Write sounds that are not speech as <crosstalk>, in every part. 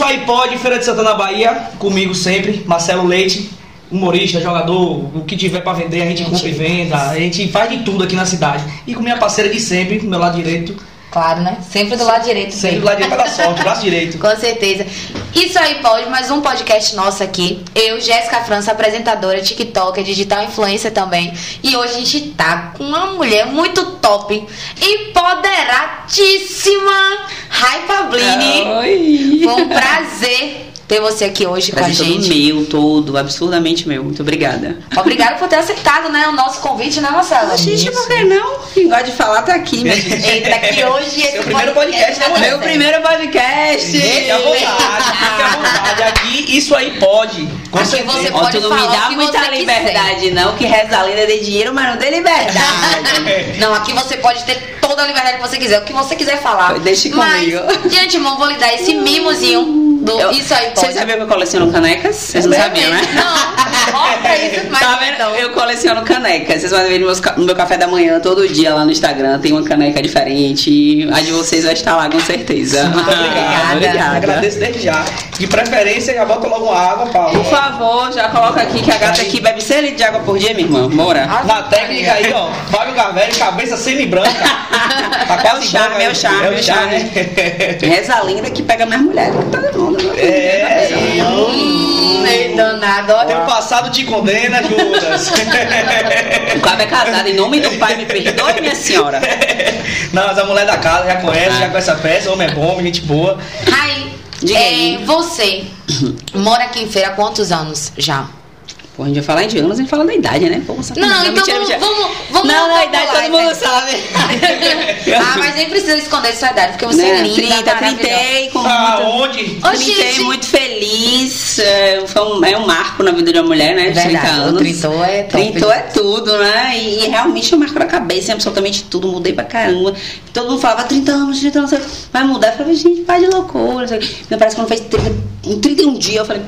Isso aí pode, Feira de Santana, Bahia, comigo sempre, Marcelo Leite, humorista, jogador, o que tiver pra vender, a gente compra e venda, a gente faz de tudo aqui na cidade. E com minha parceira de sempre, do meu lado direito, Claro, né? Sempre do lado direito. sempre sempre. do lado direito da sorte, braço direito. <laughs> Com certeza. Isso aí pode, mais um podcast nosso aqui. Eu, Jéssica França, apresentadora, TikToker, digital influencer também. E hoje a gente tá com uma mulher muito top, empoderadíssima, Rai Pablini. Oi. Foi um prazer ter você aqui hoje Prazer com a todo gente. meu, todo, absurdamente meu. Muito obrigada. Obrigada por ter aceitado, né, o nosso convite, né, Marcelo? Gente, por que não? Quem gosta de falar tá aqui, minha gente. Eita, que hoje esse Seu primeiro podcast, né, mulher? Meu primeiro podcast. Fique à vontade, fique à <laughs> vontade. Aqui, isso aí pode. Com Aqui certeza. você Ó, pode tu não me dá muita liberdade, não, que reza a lenda de dinheiro, mas não tem liberdade. Não, aqui você pode ter toda a liberdade que você quiser, o que você quiser falar. Deixe Mas, comigo. de antemão, vou lhe dar esse mimozinho do Eu- Isso aí pode. Vocês sabiam que eu coleciono canecas? Vocês não sabiam, né? Não, mostra isso, mas Tá vendo? então. Eu coleciono canecas. Vocês podem ver no, meu café da manhã, todo dia lá no Instagram, tem uma caneca diferente. A de vocês vai estar lá com certeza. Muito obrigado. Obrigada. Agradeço desde já. De preferência, já bota logo uma água, Paulo. Por favor, já coloca aqui que a gata aqui bebe 100 litros de água por dia, minha irmã. Bora. Na técnica aí, ó, Fábio Carvelli, cabeça semi-branca. <laughs> Tá É o quase charme, branca, é o charme, É é o charme. Reza a lenda que pega mais mulher que todo mundo. né? É, Hum, meio danado, ó. teu passado te condena, Judas. <laughs> O cabo é casado, em nome do pai, me perdoe, minha senhora. <laughs> Não, mas a mulher da casa já conhece, Ah. já conhece a peça, homem é bom, gente boa. Ai, é, você mora aqui em Feira há quantos anos já? Pô, a gente vai falar de anos, a gente fala da idade, né? Pô, você- Não, então mentira, vamos, mentira. vamos, vamos Não, na idade todo mundo sabe. <laughs> Ah, mas nem precisa esconder sua idade, porque você é Né? linda, 30, maravilhosa. 30 com Ah, muito... onde? Gente. muito feliz. é, Foi um, é um marco na vida de uma mulher, né? De 30 Verdade, o anos. trintou é top. Trintou é tudo, né? E, e realmente eu marco na cabeça em absolutamente tudo. Mudei pra caramba. Todo mundo falava 30 anos, 30 anos. Vai mudar. Eu falei, gente, vai de loucura. não sei parece que quando fez 30, em 31 dias, eu falei.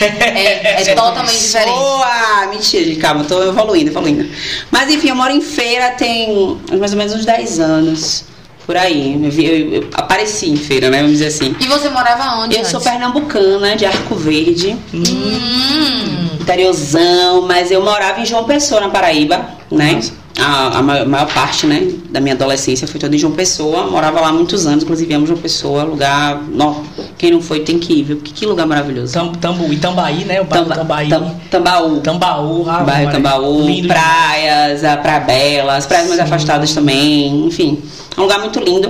É, é <laughs> totalmente diferente. Boa! Mentira, gente, calma, eu tô evoluindo, evoluindo. Mas enfim, eu moro em feira tem mais ou menos uns 10 anos. Por aí. Eu, vi- eu- eu apareci em feira, né? Vamos dizer assim. E você morava onde Eu sou antes? pernambucana, de Arco Verde, Hum, interiorzão, mas eu morava em João Pessoa, na Paraíba, né? A, a maior, parte, né, da minha adolescência foi toda em João Pessoa. Morava lá há muitos anos, inclusive amo João Pessoa, lugar. Não, quem não foi tem que ir, viu? Que, que lugar maravilhoso. Tam, tambu, Itambaí, né? O bairro Tamba- Tambaí. Tam- Tambaú. Tambaú, ah, Bairro. Tambaú, Lindo praias, a Praia Bela, as praias mais Sim. afastadas também, enfim. É um lugar muito lindo.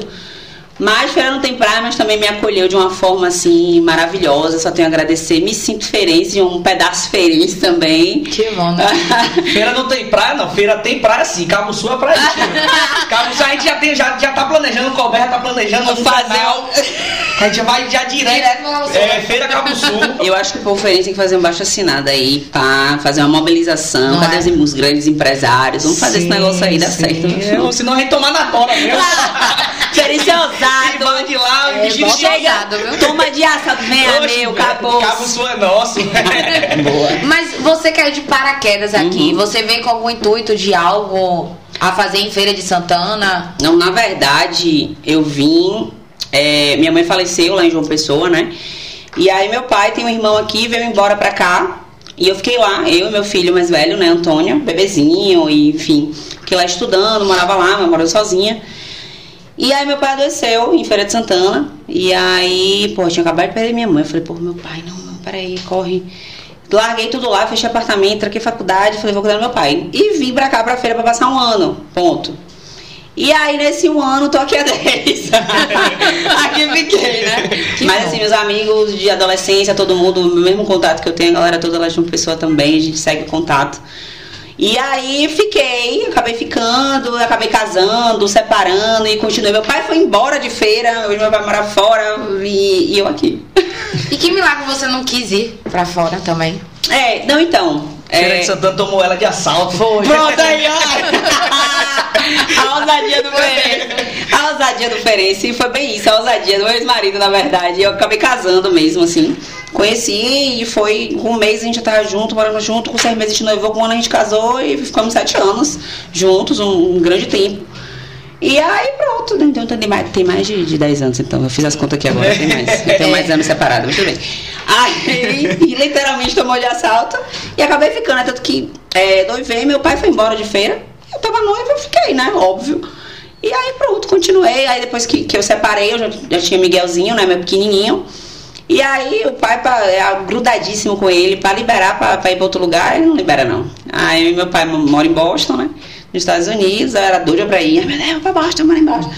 Mas Feira não tem praia, mas também me acolheu de uma forma assim maravilhosa. Só tenho a agradecer. Me sinto feirense, de um pedaço feirense também. que bom, né? <laughs> Feira não tem praia, não. Feira tem praia sim. Cabo Sul é praia. <laughs> Cabo Sul a gente já, tem, já, já tá planejando, o Colbert tá planejando um Fazer canal. A gente vai já direto. Sul. É, Feira Cabo Sul. <laughs> Eu acho que o povo feirense tem que fazer um baixo assinado aí, pá, fazer uma mobilização. Não Cadê é? os, grandes empresários? Vamos fazer esse Sim, negócio aí dar sim. certo. senão a gente tomar na tora mesmo. Feirense E ousado. vai de lá, É, bota chega. ousado? Toma de venha Oxe, meu, acabou. Cabo Sul é nosso. <laughs> Boa. Mas você caiu de paraquedas aqui, Uhum. você veio com algum intuito de algo a fazer em Feira de Santana? Não, na verdade, eu vim. é, minha mãe faleceu lá em João Pessoa, né? E aí meu pai tem um irmão aqui, veio embora pra cá. E eu fiquei lá, eu e meu filho mais velho, né, Antônio, bebezinho, e, enfim, fiquei lá estudando, morava lá, morava sozinha. E aí meu pai adoeceu em Feira de Santana. E aí, pô, tinha acabado de perder minha mãe. Eu falei, pô, meu pai, não, não, peraí, corre. Larguei tudo lá, fechei apartamento, tranquei faculdade, falei, vou cuidar do meu pai. E vim pra cá, pra feira, pra passar um ano. Ponto. E aí, nesse um ano, tô aqui há <laughs> 10. aqui fiquei, né? Que Mas bom. assim, meus amigos de adolescência, todo mundo, o mesmo contato que eu tenho, a galera toda lá de uma pessoa também, a gente segue o contato. E aí fiquei, acabei ficando, acabei casando, separando e continuei. Meu pai foi embora de feira, hoje meu pai mora fora e, e eu aqui. E que milagre você não quis ir pra fora também? É, não então. Feira É, de Santana tomou ela de assalto. Foi. Pronto aí, ó. <laughs> A ousadia do Ferense. A ousadia do Ferense. E foi bem isso, a ousadia do meu ex-marido, na verdade. Eu acabei casando mesmo, assim. Conheci e foi um mês a gente tava junto, morando junto, com seis meses a gente noivou, com um ano a gente casou e ficamos sete anos juntos, um, um grande tempo. E aí pronto, então tem mais, tem mais de, de 10 anos, então eu fiz as contas aqui agora, tem mais. Eu tenho mais anos separados, muito bem. Aí, literalmente tomou de assalto e acabei ficando, né? Tanto que é, noivei, meu pai foi embora de feira, eu tava noiva, eu fiquei, né? Óbvio. E aí pronto, continuei. Aí depois que, que eu separei, eu já, já tinha Miguelzinho, né? Meu pequenininho. E aí o pai pra, é grudadíssimo com ele para liberar para ir para outro lugar, ele não libera não. Aí meu pai mora em Boston, né? Nos Estados Unidos, eu era doida para ir. Ai, meu Deus, para Boston, mora em Boston.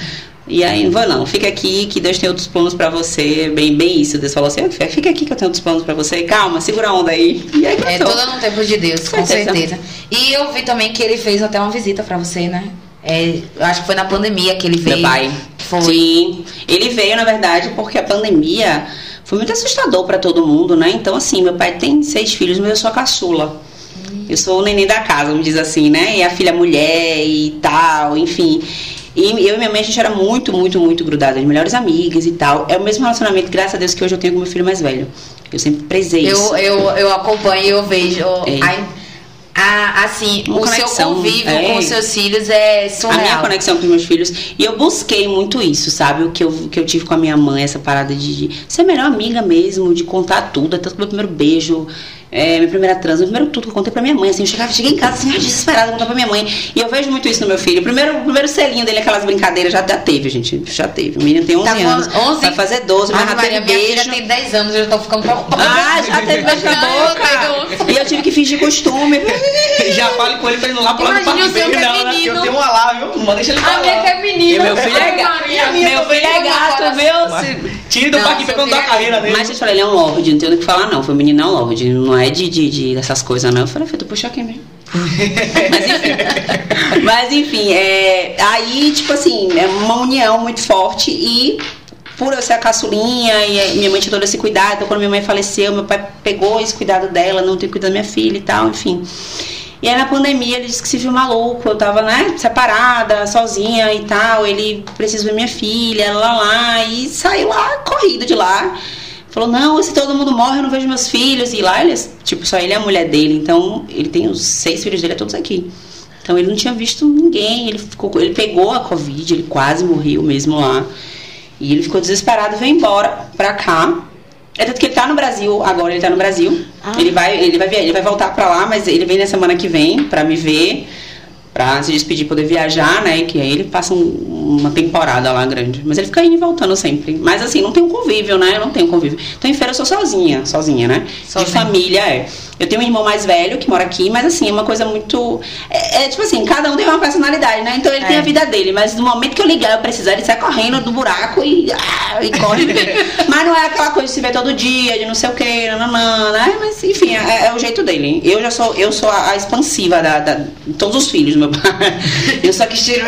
E aí, não vou não, fica aqui que Deus tem outros planos para você. Bem, bem isso. Deus falou assim: fica aqui que eu tenho outros planos para você. Calma, segura a onda aí. E aí, é tudo no tempo de Deus, com certeza. certeza. E eu vi também que ele fez até uma visita para você, né? É, eu acho que foi na pandemia que ele veio. Meu pai. Foi. Sim. Ele veio, na verdade, porque a pandemia foi muito assustador para todo mundo, né? Então, assim, meu pai tem seis filhos, mas eu sou a caçula. Eu sou o neném da casa, vamos dizer assim, né? E a filha mulher e tal, enfim. E eu e minha mãe, a gente era muito, muito, muito grudadas, melhores amigas e tal. É o mesmo relacionamento, graças a Deus, que hoje eu tenho com meu filho mais velho. Eu sempre prezei eu, isso. Eu, eu acompanho e eu vejo. É. A, assim, Uma o conexão, seu convívio é, com os seus filhos é surreal. A minha conexão com os meus filhos. E eu busquei muito isso, sabe? O que eu, que eu tive com a minha mãe, essa parada de, de ser melhor amiga mesmo, de contar tudo, até o meu primeiro beijo é, minha primeira trans, o primeiro tudo que eu contei pra minha mãe, assim, eu chegava, cheguei em casa assim, desesperada, contar pra minha mãe. E eu vejo muito isso no meu filho. O primeiro, o primeiro selinho dele, aquelas brincadeiras, já, já teve, gente. Já teve. O menino tem 11 tá anos. 11? Vai fazer 12, mas já teve beijo. Filha tem 10 anos, eu já tô ficando preocupada. Ah, já teve beijo na boca. E eu tive que fingir costume. <laughs> já fale com ele pra ele não lá pro lado do parque. Não, né? Eu tenho uma lá, viu? Não deixa ele falar. A minha que é menina. Meu filho é gato. Meu filho é gato, viu? Tire do parque pra contar a carreira dele. Mas eu falei, ele é um lorde, não tem o que falar, não. Foi o menino é um lorde. Não é de essas coisas, não. Eu falei, tu puxa aqui mesmo. <laughs> Mas enfim. Mas enfim, é, aí, tipo assim, é uma união muito forte e por eu ser a caçulinha e minha mãe tinha todo esse cuidado, então quando minha mãe faleceu, meu pai pegou esse cuidado dela, não tem cuidado da minha filha e tal, enfim. E aí na pandemia ele disse que se viu maluco, eu tava, né, separada, sozinha e tal, ele precisa ver minha filha, lá lá, e saiu lá, corrido de lá. Falou, não, se todo mundo morre, eu não vejo meus filhos. E lá, ele, tipo, só ele é a mulher dele. Então, ele tem os seis filhos dele, é todos aqui. Então, ele não tinha visto ninguém. Ele, ficou, ele pegou a Covid, ele quase morreu mesmo lá. E ele ficou desesperado, veio embora pra cá. É tanto que ele tá no Brasil, agora ele tá no Brasil. Ah. Ele, vai, ele, vai, ele vai voltar pra lá, mas ele vem na semana que vem pra me ver pra se despedir, poder viajar, né? Que aí ele passa um, uma temporada lá grande. Mas ele fica indo e voltando sempre. Mas assim, não tem um convívio, né? Não tem um convívio. Então em feira eu sou sozinha, sozinha, né? Sozinha. De família, é. Eu tenho um irmão mais velho que mora aqui, mas assim, é uma coisa muito. É, é tipo assim, cada um tem uma personalidade, né? Então ele é. tem a vida dele, mas no momento que eu ligar, eu precisar, ele sai correndo do buraco e, ah, e corre. <laughs> mas não é aquela coisa de se ver todo dia, de não sei o que, nananã, né? Mas enfim, é, é, o jeito dele. Eu já sou, eu sou a, a expansiva da, da, todos os filhos do meu pai. Eu só que tiro.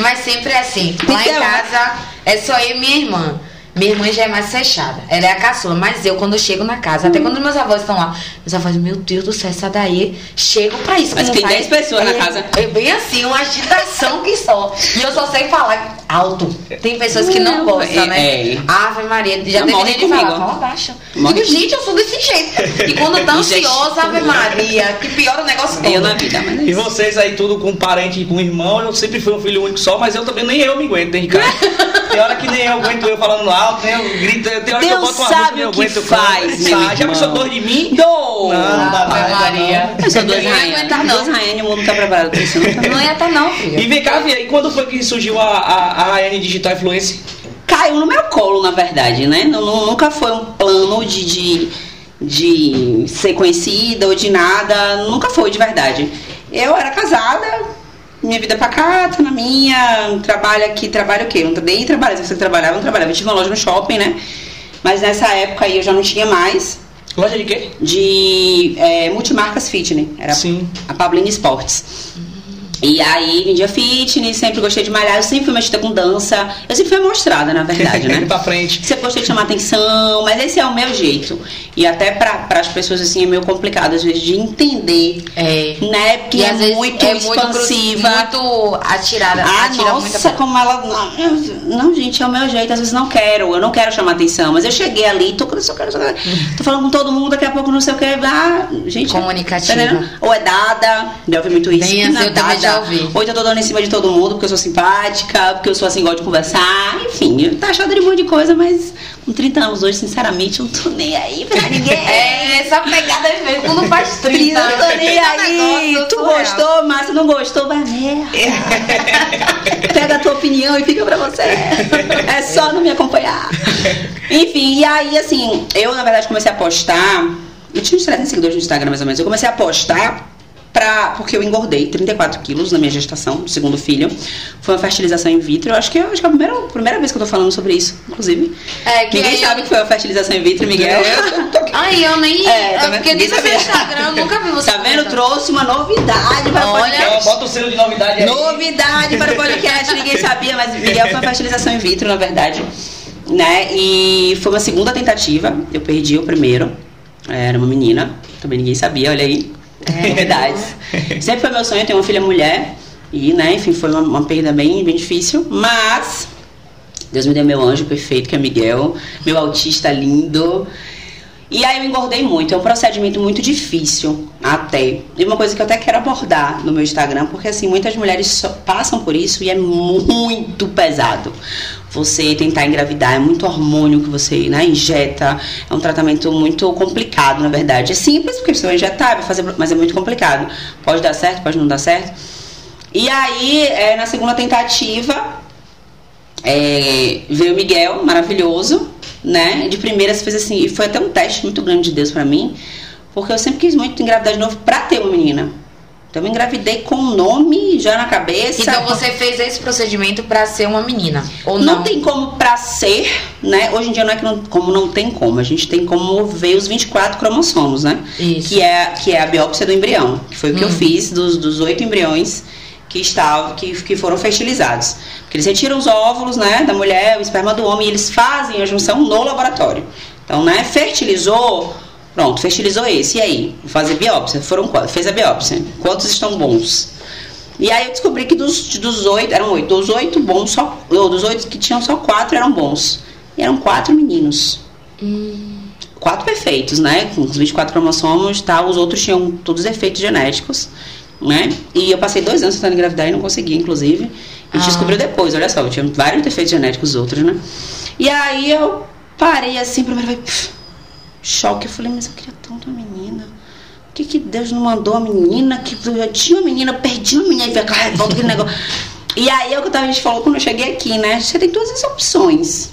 Mas sempre é assim. Lá então, em casa é só eu e minha irmã. Minha irmã já é mais fechada. Ela é a caçula. Mas eu, quando eu chego na casa, até quando meus avós estão lá, meus avós, meu Deus do céu, essa daí, chego pra isso. Mas tem 10 pessoas é, na casa. É bem assim, uma agitação que só. E eu só sei falar alto. Tem pessoas que não, não gostam, é, né? É. Ave Maria, já teve gente que fala, fala baixo. Digo, gente, eu sou desse jeito. E quando tá <laughs> ansiosa, Ave Maria, que piora o negócio todo. Eu na vida, mas... É e vocês aí, tudo com parente e com irmão, eu sempre fui um filho único só, mas eu também, nem eu me aguento dentro de casa. <laughs> Tem hora que nem eu aguento eu falando lá alto, né? Eu grito, tem hora Deus que eu boto uma música e eu aguento o faz, meu Já pensou dor de mim? Dor! Não, não dá mais. Maria. Eu sou duas rainhas. não. Duas rainhas, o mundo não tá preparado pra isso. Não, não ia estar não, filha. E vem cá, Via, e quando foi que surgiu a, a, a Digital Influencer? Caiu no meu colo, na verdade, né? nunca foi um plano de, de, de ser conhecida ou de nada. Nunca foi, de verdade. Eu era casada, minha vida pacata, na minha, trabalho aqui, trabalho o quê? Não, nem trabalho, se você trabalhava, não trabalhava. Eu tinha uma loja no shopping, né? Mas nessa época aí eu já não tinha mais. Loja de quê? De é, multimarcas fitness. Era Sim. a Pablin Sports. E aí, vendia fitness, sempre gostei de malhar, eu sempre fui mexida com dança. Eu sempre fui mostrada, na verdade, <laughs> né? pra frente. Sempre gostei de chamar atenção, mas esse é o meu jeito. E até para as pessoas, assim, é meio complicado, às vezes, de entender. É. Né? Porque e é muito é expansiva. Muito, muito atirada. Ah, atira nossa, como ela. Não, gente, é o meu jeito. Às vezes não quero, eu não quero chamar atenção. Mas eu cheguei ali, tô, só quero, só quero, tô falando com todo mundo, daqui a pouco não sei o que. Ah, gente. Comunicativa. Tá Ou é dada, ouvi muito isso. Bem, assim, eu também já ou então eu tô dando em cima de todo mundo porque eu sou simpática, porque eu sou assim, gosto de conversar. Enfim, tá achando de um monte de coisa, mas com 30 anos hoje, sinceramente, eu não tô nem aí pra <laughs> ninguém. é, essa pegada mesmo, quando faz 30. Eu tô nem aí. Negócio, tu gostou, Márcia, não gostou, vai merda. <laughs> Pega a tua opinião e fica pra você. É só não me acompanhar. Enfim, e aí, assim, eu na verdade comecei a postar. Eu tinha uns 300 seguidores no Instagram, mais ou menos. Eu comecei a postar pra, porque eu engordei 34 quilos na minha gestação, do segundo filho. Foi uma fertilização in vitro. Eu acho que, eu, acho que é a primeira, primeira vez que eu tô falando sobre isso, inclusive. É, que Ninguém sabe eu... que foi uma fertilização in vitro, Miguel. Ai, eu nem. É, tá porque nem no Instagram eu nunca vi você. Tá vendo? Trouxe uma novidade para o podcast. Bota o selo de novidade aí. Novidade para o podcast. Ninguém sabia, mas Miguel foi uma fertilização in vitro, na verdade. Né? E foi uma segunda tentativa. Eu perdi o primeiro. Era uma menina. Também ninguém sabia, olha aí. É. Novidades. <laughs> Sempre foi meu sonho ter uma filha mulher. E, né, enfim, foi uma, uma perda bem, bem difícil. Mas Deus me deu meu anjo perfeito, que é Miguel, meu autista lindo. E aí eu engordei muito, é um procedimento muito difícil até. E uma coisa que eu até quero abordar no meu Instagram, porque assim, muitas mulheres passam por isso e é muito pesado. Você tentar engravidar, é muito hormônio que você né, injeta, é um tratamento muito complicado, na verdade. É simples, porque você vai injetar, vai fazer, mas é muito complicado. Pode dar certo, pode não dar certo. E aí, é, na segunda tentativa, é, veio o Miguel, maravilhoso, né? De primeira você fez assim, e foi até um teste muito grande de Deus para mim, porque eu sempre quis muito engravidar de novo pra ter uma menina. Então eu engravidei com o nome já na cabeça. Então você fez esse procedimento para ser uma menina, ou não? Não tem como para ser, né? Hoje em dia não é que não, como não tem como, a gente tem como ver os 24 cromossomos, né? Isso. Que é que é a biópsia do embrião, que foi o que hum. eu fiz dos oito embriões que estavam, que, que foram fertilizados. Porque eles retiram os óvulos, né, da mulher, o esperma do homem, e eles fazem a junção no laboratório. Então, né, fertilizou, pronto, fertilizou esse. E aí? Fazer biópsia. Foram quantos? Fez a biópsia. Quantos estão bons? E aí eu descobri que dos, dos oito, eram oito, dos oito bons, só, ou dos oito que tinham só quatro eram bons. E eram quatro meninos. Hum. Quatro perfeitos, né? Com os 24 cromossomos, tá? Os outros tinham todos efeitos genéticos né? E eu passei dois anos tentando engravidar e não consegui, inclusive. E ah. descobriu depois, olha só, eu tinha vários defeitos genéticos outros, né? E aí eu parei assim, primeiro vai choque. Eu falei, mas eu queria tanto uma menina. Por que, que Deus não mandou a menina? Que eu já tinha uma menina, perdi uma menina e veio aquela revolta, aquele negócio. <laughs> E aí é o que a gente falou quando eu cheguei aqui, né? Você tem todas as opções.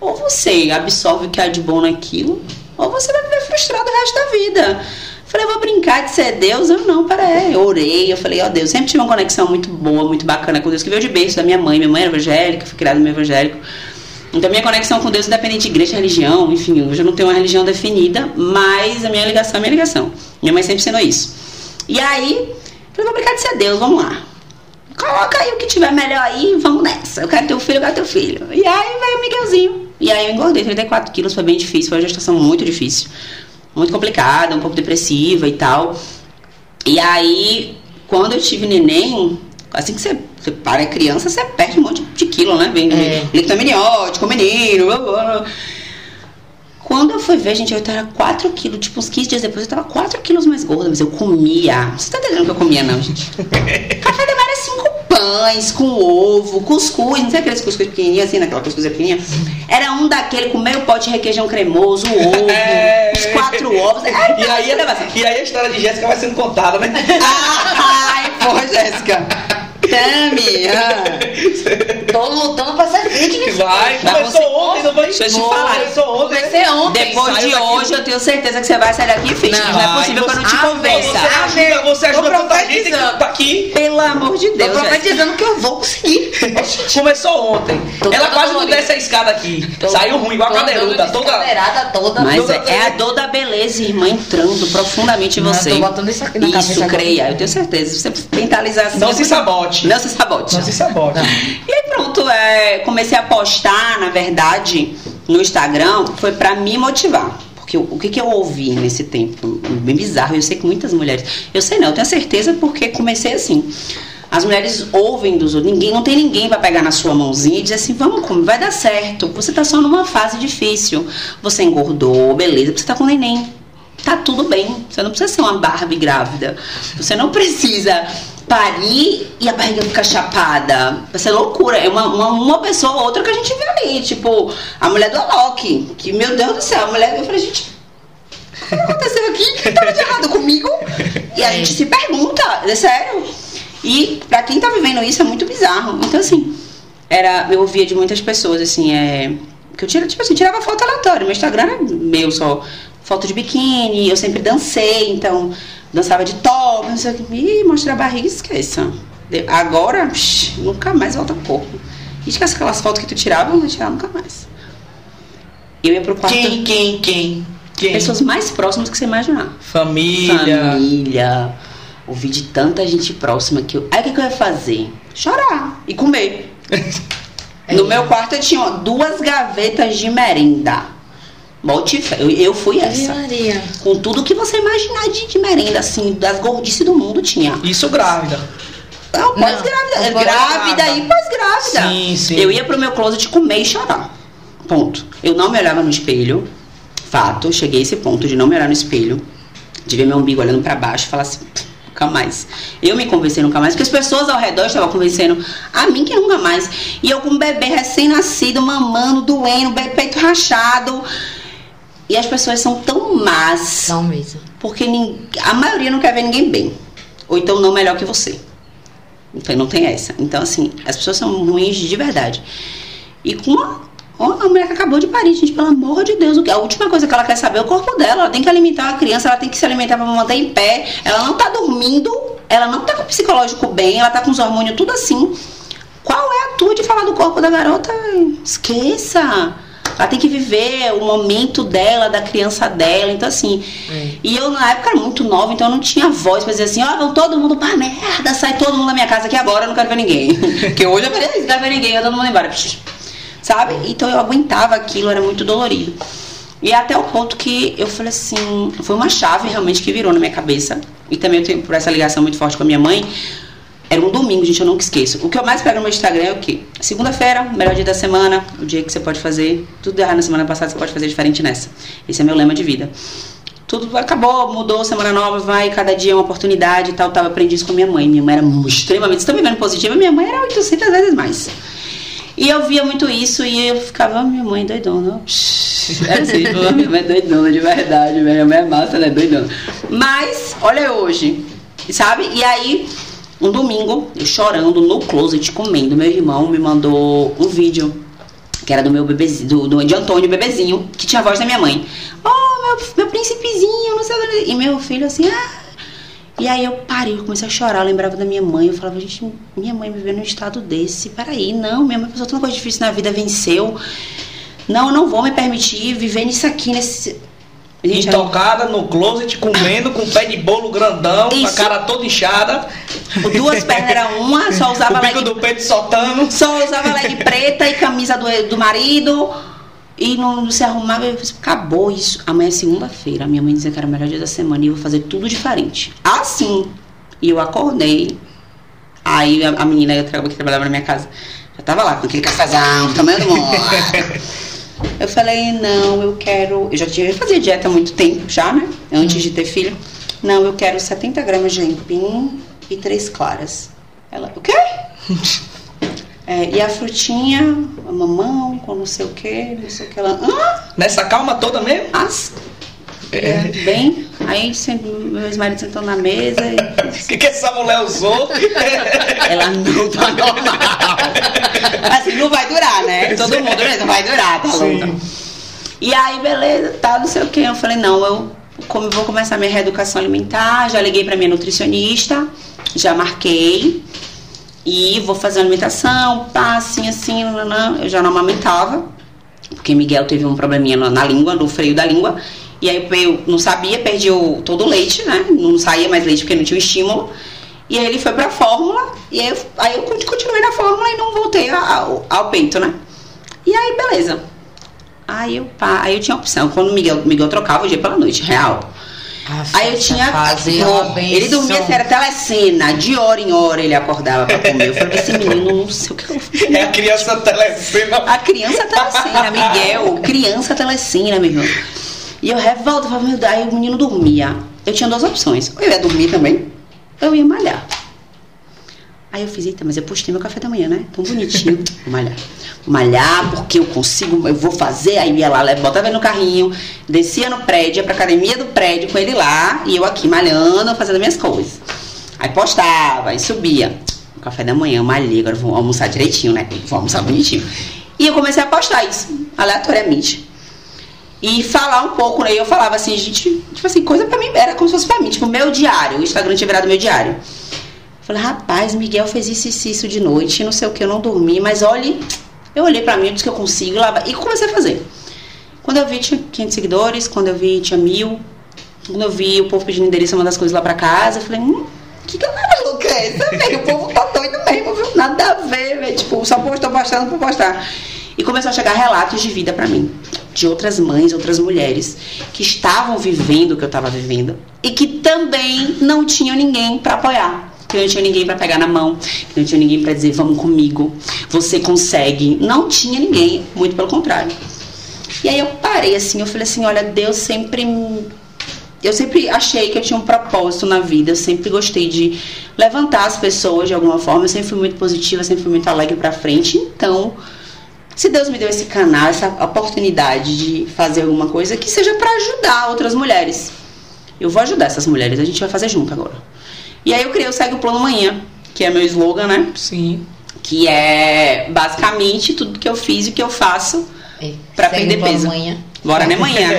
Ou você absorve o que há de bom naquilo, ou você vai viver frustrado o resto da vida. Falei, vou brincar de ser Deus? Eu não, peraí. Eu orei, eu falei, ó oh, Deus, sempre tive uma conexão muito boa, muito bacana com Deus, que veio de berço da minha mãe. Minha mãe era evangélica, fui criada no evangélico. Então, minha conexão com Deus independente de igreja, religião, enfim, hoje eu não tenho uma religião definida, mas a minha ligação é minha ligação. Minha mãe sempre ensinou isso. E aí, falei, vou brincar de ser Deus, vamos lá. Coloca aí o que tiver melhor aí, vamos nessa. Eu quero ter um filho, eu quero ter um filho. E aí veio o Miguelzinho. E aí eu engordei 34 quilos, foi bem difícil, foi uma gestação muito difícil muito complicada, um pouco depressiva e tal. E aí, quando eu tive neném, assim que você, para criança, você perde um monte de quilo, né? Vem é. amniótico, menino, blá, blá, blá. Quando eu fui ver, gente, eu tava 4 quilos, tipo, uns 15 dias depois eu tava 4 quilos mais gorda, mas eu comia. Você tá entendendo que eu comia, não, gente? <laughs> Café da manhã, 5 pães com ovo, cuscuz, não sei aqueles cuscuz pequenininhos assim, naquela cuscuz pequenininha. Era um daquele com meio pote de requeijão cremoso, ovo, é. os quatro ovos. e, aí, e aí a história de Jéssica vai sendo contada, né? Ai, porra, Jéssica. Tami, ah. <laughs> Tô lutando pra ser fitness. Vai, começou ontem, não vai? Deixa eu te falar. Começou ontem. Vai ser ontem. Depois de hoje, eu tenho certeza que você vai sair daqui fitness. Não, não é possível que eu não te convença. Você ajuda, você ajuda tanta gente que tá aqui. Pelo amor de Deus. Tô profetizando que eu vou conseguir. <laughs> Começou ontem. Ela quase não desce a escada aqui. Saiu ruim, igual a cadeiruda. Toda. toda. Mas é a dor da beleza, irmã, entrando profundamente em você. Tô botando isso aqui na cabeça. Isso, creia. Eu tenho certeza. Você mentalizar assim. Não se sabote sabote. Não se sabote. Se sabote. <laughs> E aí pronto, é, comecei a postar, na verdade, no Instagram, foi para me motivar. Porque o, o que, que eu ouvi nesse tempo? Bem bizarro. Eu sei que muitas mulheres. Eu sei não, eu tenho certeza porque comecei assim. As mulheres ouvem dos outros, ninguém, não tem ninguém para pegar na sua mãozinha e dizer assim: vamos comer, vai dar certo. Você tá só numa fase difícil. Você engordou, beleza, você tá com neném. Tá tudo bem. Você não precisa ser uma Barbie grávida. Você não precisa parir e a barriga ficar chapada. Vai ser loucura. É uma, uma, uma, pessoa ou outra que a gente vê ali. Tipo, a mulher do Alok. Que, meu Deus do céu, a mulher. Eu falei, gente, o que aconteceu aqui? O que de errado comigo? E a gente se pergunta, é sério. E pra quem tá vivendo isso é muito bizarro. Então, assim, era, eu ouvia de muitas pessoas, assim, é. Que eu tira, tipo assim, tirava foto aleatória. Meu Instagram era meu só. Foto de biquíni, eu sempre dancei, então dançava de top, não sei o que. Ih, mostrar a barriga, esqueça. Agora, psh, nunca mais volta o corpo. Esquece aquelas fotos que tu tirava, não tirar nunca mais. Eu ia pro quarto. Quem, quem, quem? quem? Pessoas mais próximas que você imaginar. Família. Família. Ouvi de tanta gente próxima que eu. Aí o que, que eu ia fazer? Chorar e comer. <laughs> No meu quarto eu tinha duas gavetas de merenda. Bote fé. Eu, eu fui essa. Maria. Com tudo que você imaginar de, de merenda, assim, das gordices do mundo tinha. Isso grávida. Não, pós-grávida. Grávida e pós-grávida. Sim, sim. Eu ia pro meu closet comer e chorar. Ponto. Eu não me olhava no espelho. Fato, cheguei a esse ponto de não me olhar no espelho. De ver meu umbigo olhando para baixo e falar assim nunca mais. Eu me convencei nunca mais, porque as pessoas ao redor estavam convencendo a mim que nunca mais. E eu com um bebê recém-nascido, mamando, doendo, peito rachado. E as pessoas são tão más. São mesmo. Porque a maioria não quer ver ninguém bem. Ou então não melhor que você. Então não tem essa. Então, assim, as pessoas são ruins de verdade. E com uma Ó, a mulher que acabou de parir, gente, pelo amor de Deus. A última coisa que ela quer saber é o corpo dela. Ela tem que alimentar a criança, ela tem que se alimentar para manter em pé. Ela não tá dormindo, ela não tá com o psicológico bem, ela tá com os hormônios tudo assim. Qual é a tua de falar do corpo da garota? Esqueça. Ela tem que viver o momento dela, da criança dela. Então, assim. É. E eu, na época, era muito nova, então eu não tinha voz pra dizer assim: ó, oh, vão todo mundo pra merda, sai todo mundo da minha casa aqui agora, eu não quero ver ninguém. <laughs> Porque hoje eu não quero ver ninguém, eu todo mundo embora <laughs> sabe? Então eu aguentava aquilo, era muito dolorido. E até o ponto que eu falei assim, foi uma chave realmente que virou na minha cabeça. E também eu tenho por essa ligação muito forte com a minha mãe. Era um domingo, gente, eu nunca esqueço. O que eu mais pego no meu Instagram é o quê? Segunda-feira, melhor dia da semana, o dia que você pode fazer. Tudo errado na semana passada, você pode fazer diferente nessa. Esse é meu lema de vida. Tudo acabou, mudou, semana nova, vai, cada dia é uma oportunidade e tal. Tava aprendi isso com minha mãe. Minha mãe era extremamente, tá me vendo positiva? Minha mãe era 800 vezes mais. E eu via muito isso e eu ficava, minha mãe é doidona. <laughs> É assim, minha mãe é doidona de verdade, minha mãe é massa, ela é doidona. Mas, olha hoje, sabe? E aí, um domingo, eu chorando no closet, comendo, meu irmão me mandou um vídeo que era do meu bebezinho, do, do, de Antônio, bebezinho, que tinha a voz da minha mãe. Oh, meu, meu príncipezinho, não sei E meu filho assim, ah, e aí eu parei, eu comecei a chorar, eu lembrava da minha mãe, eu falava, gente, minha mãe vê num estado desse, peraí, não, minha mãe passou tanta coisa difícil na vida, venceu. Não, eu não vou me permitir viver nisso aqui, nesse. Intocada no closet, comendo com pé de bolo grandão, Isso. com a cara toda inchada. Duas pernas era uma, só <laughs> usava o leg... do peito soltando. Só usava leg preta e camisa do, do marido e não, não se arrumava. Eu falei, acabou isso. Amanhã é segunda-feira. Minha mãe dizia que era o melhor dia da semana e eu vou fazer tudo diferente. Assim. E eu acordei. Aí a, a menina que trabalhava na minha casa já tava lá com aquele cafezão, tamanho do mundo. <laughs> eu falei, não, eu quero. Eu já tinha fazia dieta há muito tempo já, né? Antes de ter filho. Não, eu quero 70 gramas de aipim e três claras. Ela, o quê? <laughs> É, e a frutinha, a mamão, com não sei o que, não sei o que ela. Ah! Nessa calma toda mesmo? As, é. Bem, aí meus maridos sentam na mesa e. O que, que essa mulher usou? <laughs> Ela não tá normal. Assim, não vai durar, né? Todo mundo? Não vai durar, tá louca. E aí, beleza, tá, não sei o que. Eu falei, não, eu como, vou começar minha reeducação alimentar, já liguei pra minha nutricionista, já marquei. E vou fazer alimentação, pá, assim, assim, eu já não amamentava, porque Miguel teve um probleminha na língua, no freio da língua. E aí eu não sabia, perdi o, todo o leite, né? Não saía mais leite porque não tinha estímulo. E aí ele foi pra fórmula, e aí eu, aí eu continuei na fórmula e não voltei ao, ao peito, né? E aí, beleza. Aí eu, aí eu tinha opção. Quando o Miguel, Miguel trocava o dia pela noite, real. Aí eu tinha. Pô, ele dormia, assim, era telecena. De hora em hora ele acordava pra comer. Eu falei, esse menino, não sei o que eu fiz. É a criança telecena. A criança telecena, Miguel. Criança telecena, meu irmão. E eu revolto, falava, meu Deus, aí o menino dormia. Eu tinha duas opções. Ou eu ia dormir também, ou eu ia malhar. Aí eu fiz, eita, mas eu postei meu café da manhã, né? Tão bonitinho. <laughs> Vou malhar. Vou malhar porque eu consigo, eu vou fazer. Aí ia lá, botava ele no carrinho, descia no prédio, ia pra academia do prédio com ele lá, e eu aqui malhando, fazendo minhas coisas. Aí postava, aí subia. O café da manhã, malhei, agora vou almoçar direitinho, né? Vou almoçar bonitinho. E eu comecei a postar isso, aleatoriamente. E falar um pouco, né? Eu falava assim, gente, tipo assim, coisa pra mim, era como se fosse pra mim, tipo, meu diário. O Instagram tinha virado meu diário. Falei, rapaz, Miguel fez isso e isso de noite, não sei o que, eu não dormi, mas olhe, eu olhei pra mim, eu disse que eu consigo, lá, e comecei a fazer. Quando eu vi, tinha 500 seguidores, quando eu vi, tinha mil. Quando eu vi o povo pedindo endereço, uma das coisas lá pra casa, eu falei, hum, que galera louca é essa, velho? O povo tá doido mesmo, viu? Nada a ver, velho. Tipo, só postou postando por postar. E começou a chegar relatos de vida para mim, de outras mães, outras mulheres que estavam vivendo o que eu estava vivendo e que também não tinham ninguém para apoiar que não tinha ninguém para pegar na mão, que não tinha ninguém para dizer vamos comigo, você consegue. Não tinha ninguém, muito pelo contrário. E aí eu parei assim, eu falei assim, olha, Deus sempre eu sempre achei que eu tinha um propósito na vida, eu sempre gostei de levantar as pessoas de alguma forma, eu sempre fui muito positiva, sempre fui muito alegre para frente. Então, se Deus me deu esse canal, essa oportunidade de fazer alguma coisa que seja para ajudar outras mulheres. Eu vou ajudar essas mulheres, a gente vai fazer junto agora. E aí eu criei o Segue o Plano Manhã, que é meu slogan, né? Sim. Que é basicamente tudo que eu fiz e que eu faço é, para perder peso. Manhã. Bora, né, <laughs> manhã?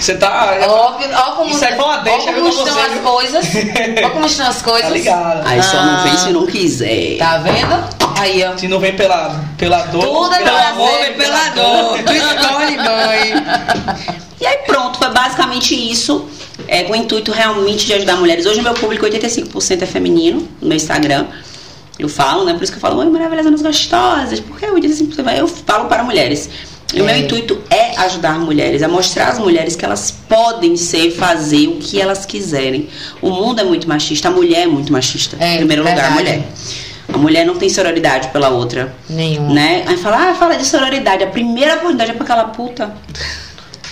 Você tá. Óbvio, ó como, Isso é deixa, ó como estão você, as coisas. <laughs> Ó como estão as coisas. Tá ligado. Aí só não vem se não quiser. Tá vendo? Aí, ó. Se não vem pela, pela dor. Tudo é pela amor, vem pela dor. Tu escolhe, mãe. E aí pronto, foi basicamente isso é, com o intuito realmente de ajudar mulheres. Hoje o meu público 85% é feminino no meu Instagram. Eu falo, né? Por isso que eu falo, oi, maravilhosas gostosas. Porque eu disse assim, eu falo para mulheres. E é. o meu intuito é ajudar mulheres, a mostrar às mulheres que elas podem ser, fazer o que elas quiserem. O mundo é muito machista, a mulher é muito machista. É, em primeiro verdade. lugar, a mulher. A mulher não tem sororidade pela outra. Nenhum. Né? Aí fala, ah, fala de sororidade. A primeira oportunidade é pra aquela puta.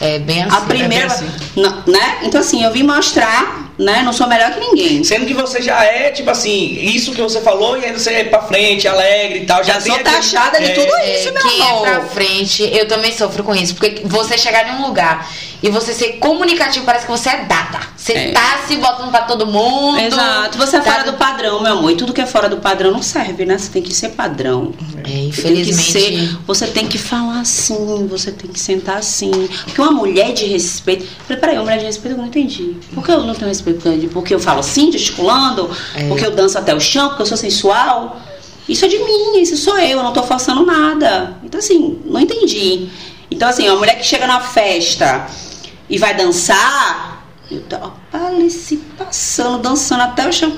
É bem assim. A primeira, é assim. Não, né? Então assim, eu vim mostrar, né? Não sou melhor que ninguém. Sendo que você já é, tipo assim, isso que você falou, e aí você é pra frente, alegre e tal. Já, já sou taxada aquele... de tudo é, isso, meu quem amor. é pra frente, eu também sofro com isso. Porque você chegar em um lugar e você ser comunicativo, parece que você é dada. Você é. tá se botando pra todo mundo. Exato. Você é tá fora do padrão, meu amor. E tudo que é fora do padrão não serve, né? Você tem que ser padrão. É, infelizmente. Você tem, ser, você tem que falar assim, você tem que sentar assim. Porque uma mulher de respeito. Falei, peraí, uma mulher de respeito eu não entendi. Por que eu não tenho respeito? Porque eu falo assim, gesticulando? É. Porque eu danço até o chão? Porque eu sou sensual? Isso é de mim, isso sou eu, eu não tô forçando nada. Então, assim, não entendi. Então, assim, uma mulher que chega na festa e vai dançar, eu tô ali se passando, dançando até o chão.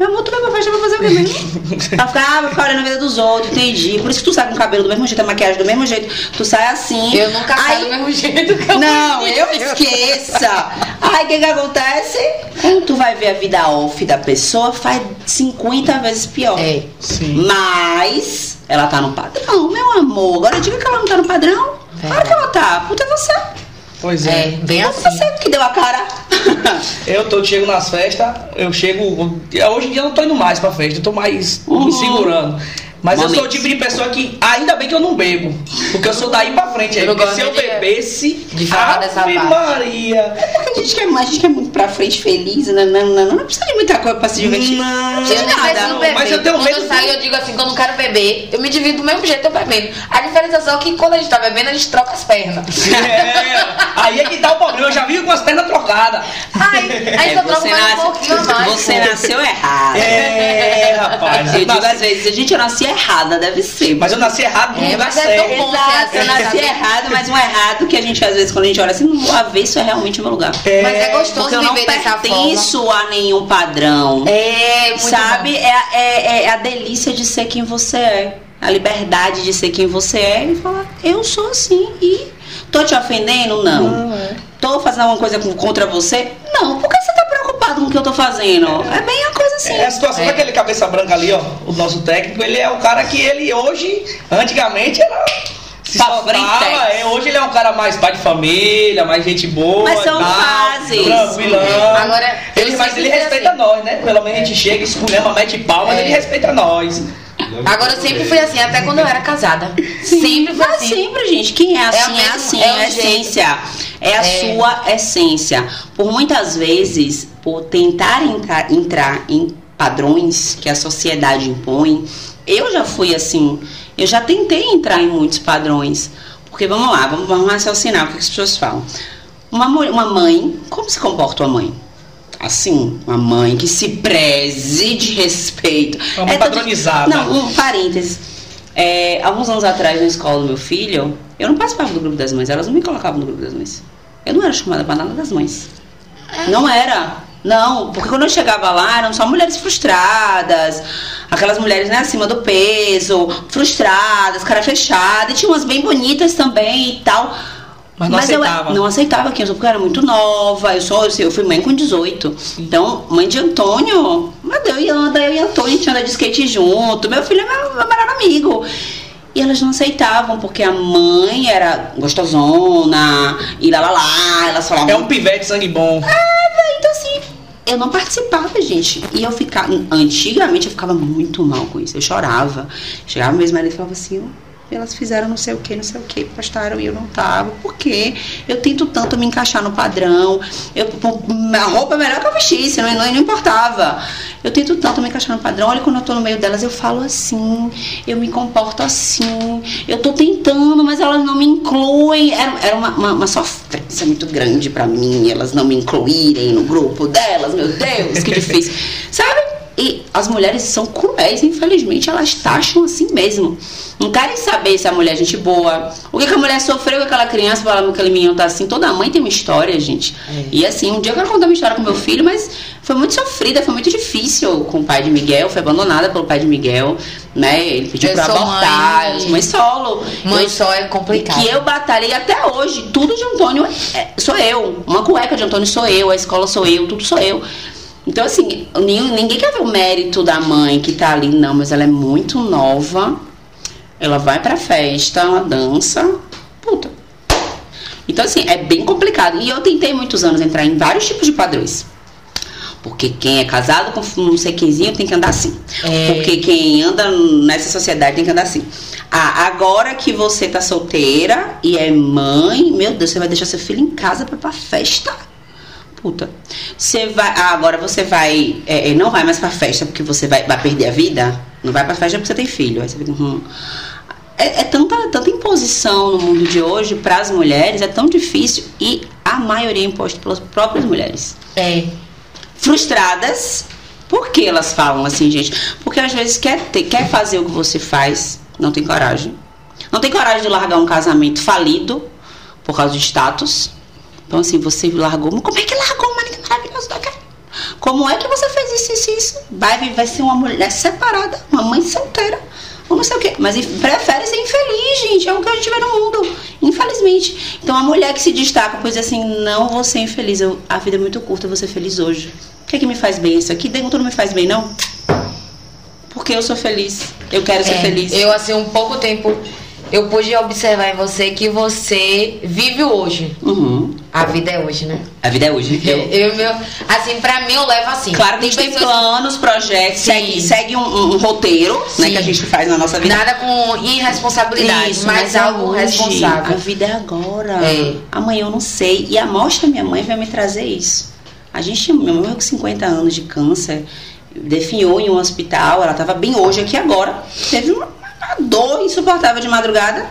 Meu amor, tu vai pra festa pra fazer o quê mesmo? <laughs> pra ficar, ah, vai ficar olhando a vida dos outros, entendi. Por isso que tu sai com o cabelo do mesmo jeito, a maquiagem do mesmo jeito, tu sai assim. Eu nunca aí... saio do mesmo jeito que eu Não, eu esqueça. Aí o que que acontece? Quando tu vai ver a vida off da pessoa, faz 50 vezes pior. É. Sim. Mas ela tá no padrão, meu amor. Agora diga que ela não tá no padrão. Claro que ela tá. Puta é você. Pois é. é bem assim. Você que deu a cara. <laughs> eu tô, chego nas festas, eu chego. Hoje em dia eu não tô indo mais pra festa, eu tô mais uhum. me segurando. Mas eu sou o tipo de pessoa que, ainda bem que eu não bebo. Porque eu sou daí pra frente. Eu porque se eu bebesse. De falar dessa parte. Maria. É porque a gente, quer, a gente quer muito pra frente, feliz. Não, não, não, não precisa de muita coisa pra se divertir. Não, eu nada. Não beber. Mas eu tenho medo. Quando eu saio, eu digo assim: quando eu não quero beber, eu me divido do mesmo jeito eu bebendo. A diferença é que quando a gente tá bebendo, a gente troca as pernas. <laughs> É, aí é que tá o problema. Eu já vi com as pernas trocadas. Aí, aí é, só troca mais um pouquinho mais. Você nasceu errado. <laughs> É, rapaz. Eu digo às vezes, a gente nasceu errada, deve ser. Mas eu nasci errado no é, lugar certo. É tão bom Exato, eu nasci errado, mas um errado que a gente, às vezes, quando a gente olha assim, no avesso é realmente o meu lugar. É, mas é gostoso Porque eu não pertenço a nenhum padrão. É, muito Sabe? É, é, é a delícia de ser quem você é. A liberdade de ser quem você é e falar, eu sou assim e tô te ofendendo? Não. não é. Tô fazendo alguma coisa contra você? Não. Por que você tá preocupado com o que eu tô fazendo? É, é bem a coisa assim. É a situação é. daquele cabeça branca ali, ó, o nosso técnico, ele é o cara que ele hoje, antigamente era se soltava, é, hoje ele é um cara mais pai de família, mais gente boa. Mas são fases. Tranquilão. Agora, ele, mas ele respeita respeita nós, né? Pelo menos a gente chega, escolhemos, mete palma, é. ele respeita nós. Agora eu sempre fui assim, até quando eu era casada. Sim. Sempre foi assim. sempre, gente. Quem é assim é, é assim, é, é a essência. É a é. sua essência. Por muitas vezes, por tentar entrar, entrar em padrões que a sociedade impõe, eu já fui assim. Eu já tentei entrar em muitos padrões. Porque vamos lá, vamos, vamos raciocinar o que as pessoas falam. Uma, uma mãe, como se comporta uma mãe? Assim, uma mãe que se preze de respeito. Uma é padronizada. Não, um parênteses. É, alguns anos atrás, na escola do meu filho, eu não participava do grupo das mães, elas não me colocavam no grupo das mães. Eu não era chamada para nada das mães. Não era. Não, porque quando eu chegava lá eram só mulheres frustradas, aquelas mulheres né, acima do peso, frustradas, cara fechada, e tinha umas bem bonitas também e tal. Mas não Mas aceitava. eu não aceitava porque eu era muito nova, eu, sou, eu fui mãe com 18. Sim. Então, mãe de Antônio, meu Deus, e anda, eu e Antônio, a gente anda de skate junto, meu filho é meu, meu melhor amigo. E elas não aceitavam, porque a mãe era gostosona, e lá lá lá, elas falavam. É um pivete sangue bom. É, então assim, eu não participava, gente. E eu ficava. Antigamente eu ficava muito mal com isso. Eu chorava. Chegava mesmo ali e falava assim, elas fizeram não sei o que, não sei o que, postaram e eu não tava. Por quê? Eu tento tanto me encaixar no padrão. Eu, a roupa é melhor que eu vestisse, não, não, importava. Eu tento tanto me encaixar no padrão. Olha, quando eu tô no meio delas, eu falo assim, eu me comporto assim. Eu tô tentando, mas elas não me incluem. Era, era uma, uma, uma sofrência muito grande para mim, elas não me incluírem no grupo delas, meu Deus, que difícil. <laughs> Sabe? E as mulheres são cruéis, infelizmente, elas taxam assim mesmo. Não querem saber se a mulher é gente boa. O que, que a mulher sofreu com aquela criança, falando que aquele menino tá assim. Toda mãe tem uma história, gente. É. E assim, um dia eu quero contar uma história com meu filho, mas foi muito sofrida, foi muito difícil com o pai de Miguel. Foi abandonada pelo pai de Miguel, né? Ele pediu eu pra abortar. Mãe, mãe solo. Mãe eu, só é complicado. Que eu batalhei até hoje. Tudo de Antônio é, sou eu. Uma cueca de Antônio sou eu, a escola sou eu, tudo sou eu. Então, assim, ninguém quer ver o mérito da mãe que tá ali, não, mas ela é muito nova. Ela vai pra festa, ela dança. Puta. Então, assim, é bem complicado. E eu tentei muitos anos entrar em vários tipos de padrões. Porque quem é casado com não sei quemzinho tem que andar assim. É. Porque quem anda nessa sociedade tem que andar assim. Ah, agora que você tá solteira e é mãe, meu Deus, você vai deixar seu filho em casa pra ir pra festa puta. Você vai. Ah, agora você vai. É, é, não vai mais pra festa porque você vai, vai perder a vida? Não vai pra festa porque você tem filho. Aí você fica. Hum. É, é, tanta, tanta imposição no mundo de hoje para as mulheres, é tão difícil e a maioria é imposta pelas próprias mulheres. É. Frustradas. Por que elas falam assim, gente? Porque às vezes quer, ter, quer fazer o que você faz, não tem coragem. Não tem coragem de largar um casamento falido por causa de status então, assim, você largou. Como é que largou um marido maravilhoso? Como é que você fez isso, isso, isso? Vai, vai ser uma mulher separada, uma mãe solteira, ou não sei o quê. Mas prefere ser infeliz, gente. É o que a gente vê no mundo, infelizmente. Então, a mulher que se destaca, pois assim, não vou ser infeliz. Eu, a vida é muito curta, eu vou ser feliz hoje. O que é que me faz bem isso aqui? Dentro não me faz bem, não? Porque eu sou feliz. Eu quero ser é, feliz. Eu, assim, um pouco tempo eu pude observar em você que você vive hoje. Uhum. A vida é hoje, né? A vida é hoje. Eu, eu meu, assim, pra mim eu levo assim. Claro que a gente tem planos, projetos, segue, segue um, um, roteiro, Sim. né, que a gente faz na nossa vida. Nada com irresponsabilidade, Isso, mas, mas algo hoje, responsável. A vida é agora. É. Amanhã eu não sei. E a morte da minha mãe vai me trazer isso. A gente, minha mãe com 50 anos de câncer, definhou em um hospital, ela estava bem hoje, aqui agora. Teve uma dor insuportável de madrugada.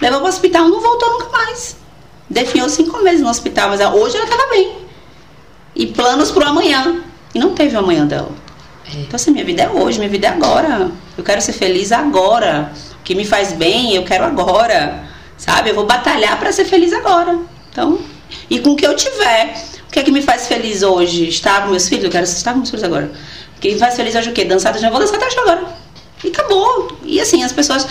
Levou para o hospital, não voltou nunca mais. Definhou cinco meses no hospital, mas hoje ela estava bem. E planos para o amanhã. E não teve o amanhã dela. É. Então, assim, minha vida é hoje, minha vida é agora. Eu quero ser feliz agora. O que me faz bem, eu quero agora. Sabe? Eu vou batalhar para ser feliz agora. Então, e com o que eu tiver. O que é que me faz feliz hoje? Estar com meus filhos? Eu quero estar com meus filhos agora. O que me faz feliz hoje é o quê? Dançar, já vou dançar até agora. E acabou. E assim, as pessoas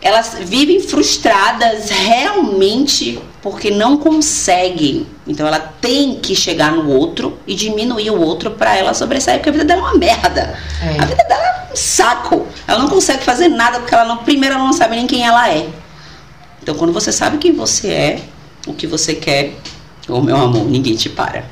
elas vivem frustradas realmente porque não conseguem. Então ela tem que chegar no outro e diminuir o outro para ela sobressair, porque a vida dela é uma merda. É. A vida dela é um saco. Ela não consegue fazer nada porque ela não, primeiro ela não sabe nem quem ela é. Então quando você sabe quem você é, o que você quer, ô oh, meu amor, ninguém te para. É.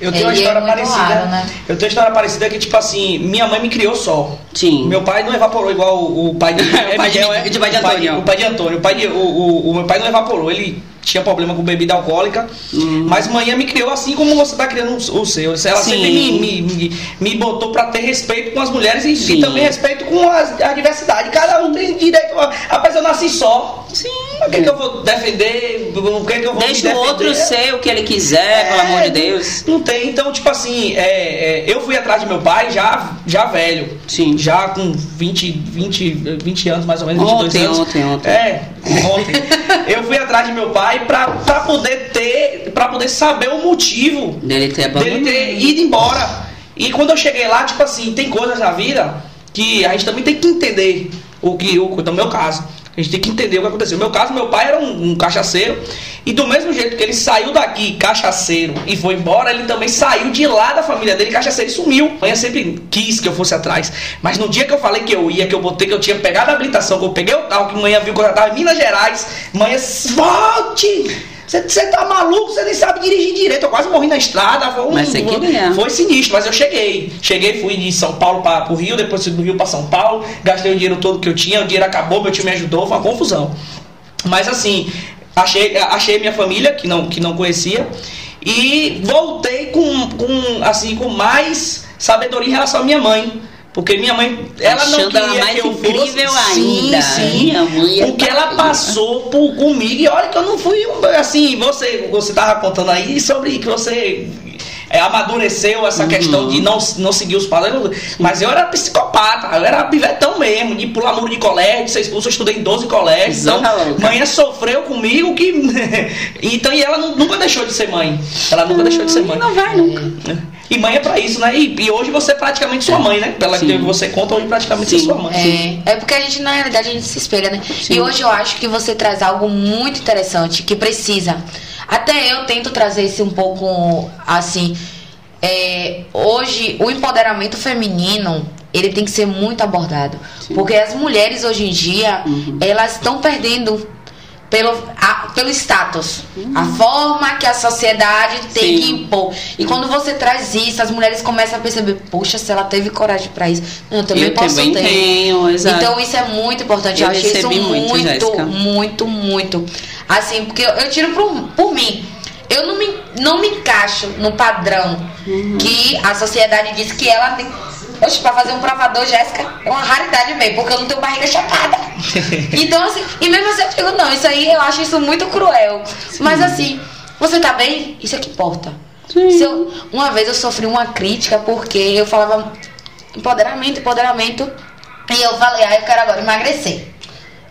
Eu tenho uma é história é parecida. Raro, né? Eu tenho uma história parecida que, tipo assim, minha mãe me criou só. Sim. Meu pai não evaporou igual o, o pai de, <laughs> é, pai de, de, de, pai de Antônio. O pai de Antônio. O, pai de, o, o, o meu pai não evaporou. Ele tinha problema com bebida alcoólica, hum. mas manhã me criou assim como você está criando o seu. Ela Sim. sempre me, me, me, me botou para ter respeito com as mulheres e, e também respeito com a, a, diversidade. Cada um tem direito. Rapaz, eu nasci só. Sim. O que, é que eu vou defender? O que, é que eu vou Deixa o outro ser o que ele quiser, é, pelo amor de Deus. Não tem. Então, tipo assim, é, é, eu fui atrás de meu pai já, já velho. Sim. Já com 20, 20, 20 anos, mais ou menos, 22 ontem, anos. Ontem, ontem. É, ontem. <laughs> eu fui atrás de meu pai pra, pra poder ter, pra poder saber o motivo dele ter, dele ter ido embora. E quando eu cheguei lá, tipo assim, tem coisas na vida que a gente também tem que entender o que, o, no meu caso. A gente tem que entender o que aconteceu. No meu caso, meu pai era um, um, cachaceiro. E do mesmo jeito que ele saiu daqui cachaceiro e foi embora, ele também saiu de lá da família dele cachaceiro e sumiu. Mãe sempre quis que eu fosse atrás. Mas no dia que eu falei que eu ia, que eu botei, que eu tinha pegado a habilitação, que eu peguei o carro, que manhã viu que eu já estava em Minas Gerais, manhã, volte! Você tá maluco, você nem sabe dirigir direito. Eu quase morri na estrada. Foi, um, mas você queria. foi sinistro, mas eu cheguei. Cheguei, fui de São Paulo para o Rio, depois do Rio para São Paulo. Gastei o dinheiro todo que eu tinha, o dinheiro acabou, meu tio me ajudou, foi uma confusão. Mas assim, achei, achei minha família, que não, que não conhecia, e voltei com, com, assim, com mais sabedoria em relação à minha mãe. Porque minha mãe, ela Achando não queria ela mais que eu incrível fosse, ainda. Sim, sim. É o que ela passou por, comigo. E olha que eu não fui assim, você, você tava contando aí sobre que você é, amadureceu essa uhum. questão de não, não seguir os padrões. Mas eu era psicopata, eu era pivetão mesmo, de pular muro de colégio, de ser expulso, eu estudei em 12 colégios. Então, mãe sofreu comigo que. <laughs> então, e ela nunca deixou de ser mãe. Ela nunca deixou de ser mãe. Não vai nunca. E mãe é pra isso, né? E, e hoje você é praticamente sua mãe, né? Pela Sim. que você conta, hoje praticamente Sim. é sua mãe. É, é porque a gente, na realidade, a gente se espelha, né? Sim. E hoje eu acho que você traz algo muito interessante, que precisa. Até eu tento trazer isso um pouco assim. É, hoje, o empoderamento feminino ele tem que ser muito abordado. Sim. Porque as mulheres hoje em dia, uhum. elas estão perdendo pelo, a, pelo status, uhum. a forma que a sociedade tem Sim. que impor. E quando você traz isso, as mulheres começam a perceber, poxa, se ela teve coragem para isso, eu também eu posso também ter. Tenho, exato. Então isso é muito importante. Eu, eu achei isso muito, muito, muito, muito, Assim, porque eu, eu tiro por, por mim. Eu não me, não me encaixo no padrão uhum. que a sociedade diz que ela tem Oxe, pra fazer um provador, Jéssica, é uma raridade mesmo, porque eu não tenho barriga chapada. <laughs> então, assim, e mesmo assim eu digo, não, isso aí eu acho isso muito cruel. Sim. Mas assim, você tá bem? Isso é que importa. Eu, uma vez eu sofri uma crítica porque eu falava empoderamento, empoderamento. E eu falei, ah, eu quero agora emagrecer.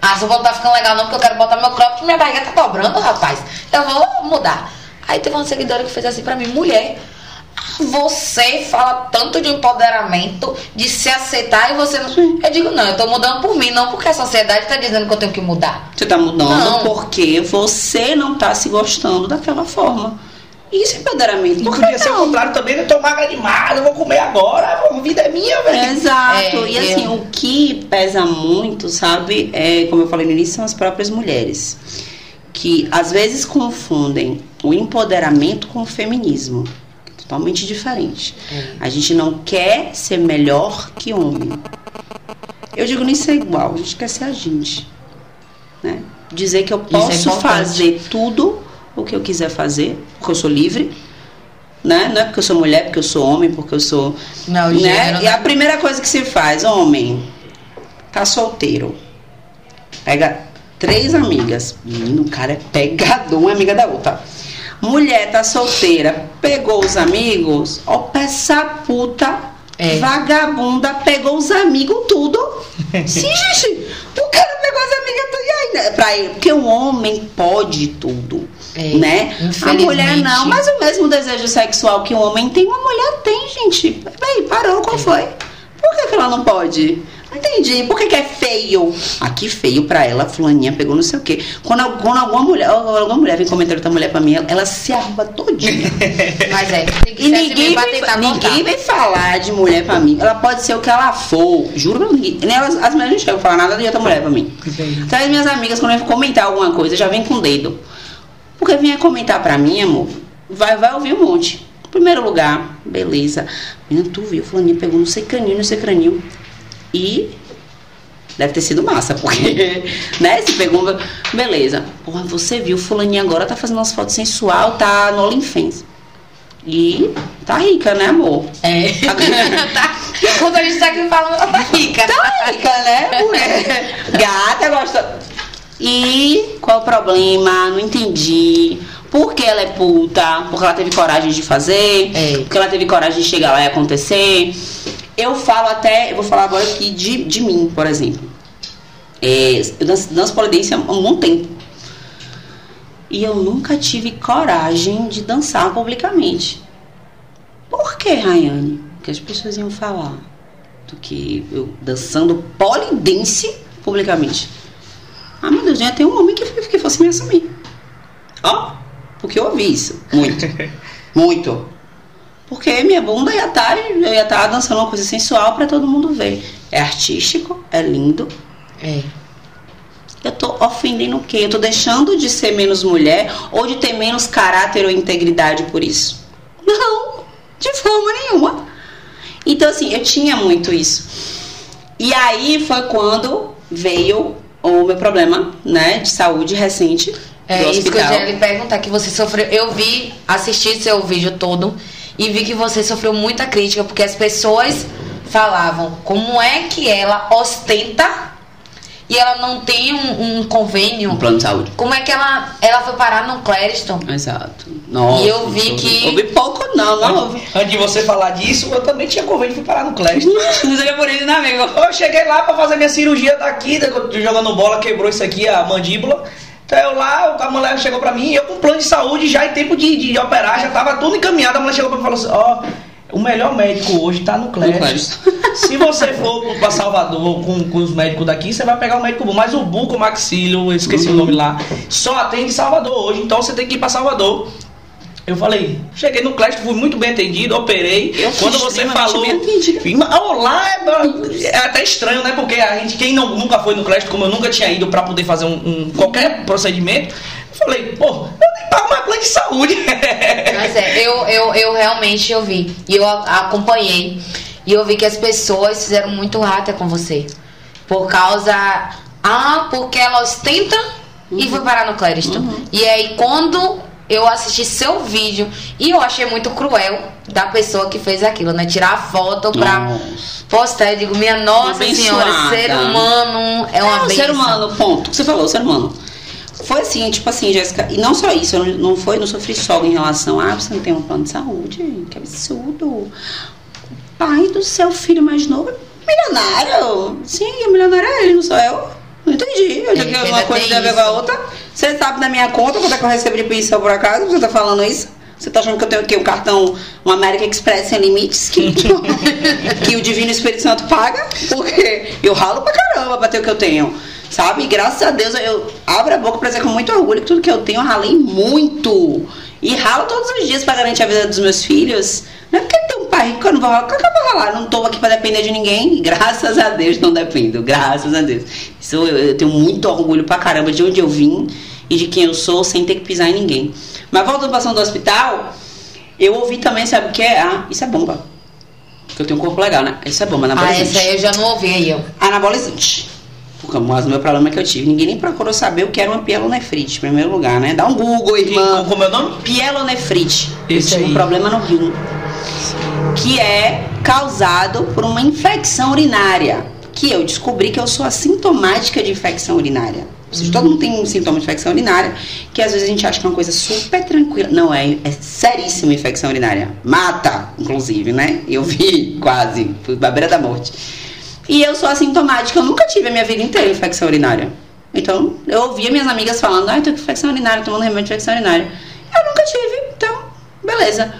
Ah, se eu não tá ficando legal não, porque eu quero botar meu cropped, minha barriga tá dobrando, rapaz. Eu vou mudar. Aí teve uma seguidora que fez assim pra mim, mulher você fala tanto de empoderamento, de se aceitar e você não. Sim. Eu digo, não, eu tô mudando por mim, não porque a sociedade tá dizendo que eu tenho que mudar. Você tá mudando não. porque você não tá se gostando daquela forma. Isso é empoderamento. Porque podia ser o contrário também, eu tô magra demais, eu vou comer agora, a vida é minha, velho. Exato. É, e assim, o que pesa muito, sabe, é, como eu falei no início, são as próprias mulheres. Que às vezes confundem o empoderamento com o feminismo totalmente diferente. A gente não quer ser melhor que homem. Eu digo nem ser igual, a gente quer ser a gente. Né? Dizer que eu é posso é fazer tudo o que eu quiser fazer, porque eu sou livre. Né? Não é porque eu sou mulher, porque eu sou homem, porque eu sou. Não, né? Gênero, e a primeira coisa que se faz, homem, tá solteiro. Pega três amigas. Menino, o cara é pegador, uma amiga da outra Mulher tá solteira, pegou os amigos, ó, peça puta, é. vagabunda, pegou os amigos tudo. <laughs> Sim, gente, o cara pegou as amigas tudo e aí, pra ele, porque o homem pode tudo. É, né? A mulher não, mas o mesmo desejo sexual que o homem tem, uma mulher tem, gente. Peraí, parou, qual é. foi? Por que, que ela não pode? Entendi. Por que, que é feio? Aqui feio pra ela, fulaninha pegou não sei o quê. Quando, quando alguma mulher, alguma mulher vem comentar outra mulher pra mim, ela, ela se arruba todinha. <laughs> Mas é, tem que e ninguém, vem, ninguém vem falar de mulher pra mim. Ela pode ser o que ela for. Juro pra mim. Elas, as mulheres não chegam a falar nada de outra mulher pra mim. Então as minhas amigas, quando vem comentar alguma coisa, já vem com o dedo. Porque vinha comentar pra mim, amor, vai, vai ouvir um monte. Primeiro lugar, beleza. Menina, tu viu, fulaninha pegou não sei caninho, não sei craninho. E deve ter sido massa, porque, <laughs> né, se pegou, beleza. Porra, você viu, fulaninha agora tá fazendo umas fotos sensual, tá no OnlyFans. E tá rica, né, amor? É. <laughs> tá. Quando a gente tá aqui falando, tá rica. Tá rica, né, mulher? <laughs> Gata gosta. E qual é o problema? Não entendi. Por que ela é puta? Porque ela teve coragem de fazer? É. Porque ela teve coragem de chegar lá e acontecer? Eu falo até, eu vou falar agora aqui de, de mim, por exemplo. É, eu danço, danço polidência há um bom tempo. E eu nunca tive coragem de dançar publicamente. Por que, Rayane? Porque as pessoas iam falar do que eu dançando polidense publicamente. Ah, meu Deus, já tem um homem que, que fosse me assumir. Ó, porque eu ouvi isso. Muito. <laughs> muito. Porque minha bunda ia estar, tá, eu ia estar tá dançando uma coisa sensual para todo mundo ver. É artístico, é lindo. É. Eu tô ofendendo o quê? Eu tô deixando de ser menos mulher ou de ter menos caráter ou integridade por isso? Não, de forma nenhuma. Então, assim, eu tinha muito isso. E aí foi quando veio o meu problema, né, de saúde recente. É isso que eu ia lhe perguntar, que você sofreu. Eu vi, assisti seu vídeo todo e vi que você sofreu muita crítica, porque as pessoas falavam como é que ela ostenta e ela não tem um, um, convênio. Um plano de saúde. Como é que ela, ela foi parar no Clériston? Exato. Nossa, e eu vi que. Ouvi pouco, não, não ouvi. Antes de você falar disso, eu também tinha convênio e fui parar no Clériston. <laughs> Não seja por isso, né, amigo? Eu cheguei lá pra fazer minha cirurgia daqui, jogando bola, quebrou isso aqui, a mandíbula. Então eu lá, a mulher chegou pra mim, eu com plano de saúde já em tempo de, de operar, já tava tudo encaminhado. A mulher chegou pra mim e falou assim: Ó. Oh, o melhor médico hoje está no Clécio. <laughs> Se você for para Salvador com, com os médicos daqui, você vai pegar um médico bom. Mas o Buco Maxilo, eu esqueci uhum. o nome lá, só atende Salvador hoje. Então você tem que ir para Salvador. Eu falei, cheguei no Clécio, fui muito bem atendido, operei. Eu Quando você falou. Olá, é, é até estranho, né? Porque a gente, quem não, nunca foi no Clécio, como eu nunca tinha ido para poder fazer um, um, qualquer procedimento, eu falei, pô, eu nem pago uma plano de saúde. <laughs> Mas é, eu, eu, eu realmente eu vi. E eu acompanhei. E eu vi que as pessoas fizeram muito rata com você. Por causa. Ah, porque ela ostenta uhum. e foi parar no Clériston. Uhum. E aí, quando eu assisti seu vídeo e eu achei muito cruel da pessoa que fez aquilo, né? Tirar a foto pra nossa. postar. Eu digo, minha nossa senhora, ser humano é uma é, Ser humano, ponto. Você falou, ser humano. Foi assim, tipo assim, Jéssica, e não só isso, eu não, foi, não sofri só em relação a ah, você não tem um plano de saúde, que absurdo. O pai do seu filho mais novo é milionário. Sim, o milionário é ele, não sou eu. Entendi. Eu já que uma coisa ver com a outra. Você sabe da minha conta quanto é que eu recebi de pensão por acaso? Você tá falando isso? Você tá achando que eu tenho aqui um cartão, um American Express sem limites, que, <laughs> que o Divino Espírito Santo paga? Porque eu ralo pra caramba pra ter o que eu tenho. Sabe? E graças a Deus eu abro a boca pra dizer com muito orgulho que tudo que eu tenho eu ralei muito. E ralo todos os dias pra garantir a vida dos meus filhos. Não é porque tem pai rico que eu não vou ralar. Claro que eu vou ralar. Não tô aqui pra depender de ninguém. Graças a Deus não dependo. Graças a Deus. Isso eu, eu tenho muito orgulho pra caramba de onde eu vim e de quem eu sou sem ter que pisar em ninguém. Mas voltando pra do hospital, eu ouvi também, sabe o que é? Ah, isso é bomba. Porque eu tenho um corpo legal, né? Isso é bomba, anabolizante. Ah, essa aí eu já não ouvi aí, eu. Anabolizante. Mas o meu problema que eu tive, ninguém nem procurou saber o que era uma pielonefrite, em primeiro lugar, né? Dá um Google, irmã. Como é o nome? Pielonefrite. Esse eu tive um problema no rim. Que é causado por uma infecção urinária. Que eu descobri que eu sou assintomática de infecção urinária. Seja, todo mundo tem um sintoma de infecção urinária, que às vezes a gente acha que é uma coisa super tranquila. Não, é, é seríssima infecção urinária. Mata, inclusive, né? Eu vi <laughs> quase, fui pra beira da morte. E eu sou assintomática, eu nunca tive a minha vida inteira infecção urinária. Então, eu ouvia minhas amigas falando, ai, tô com infecção urinária, tomando remédio de infecção urinária. Eu nunca tive, então, beleza.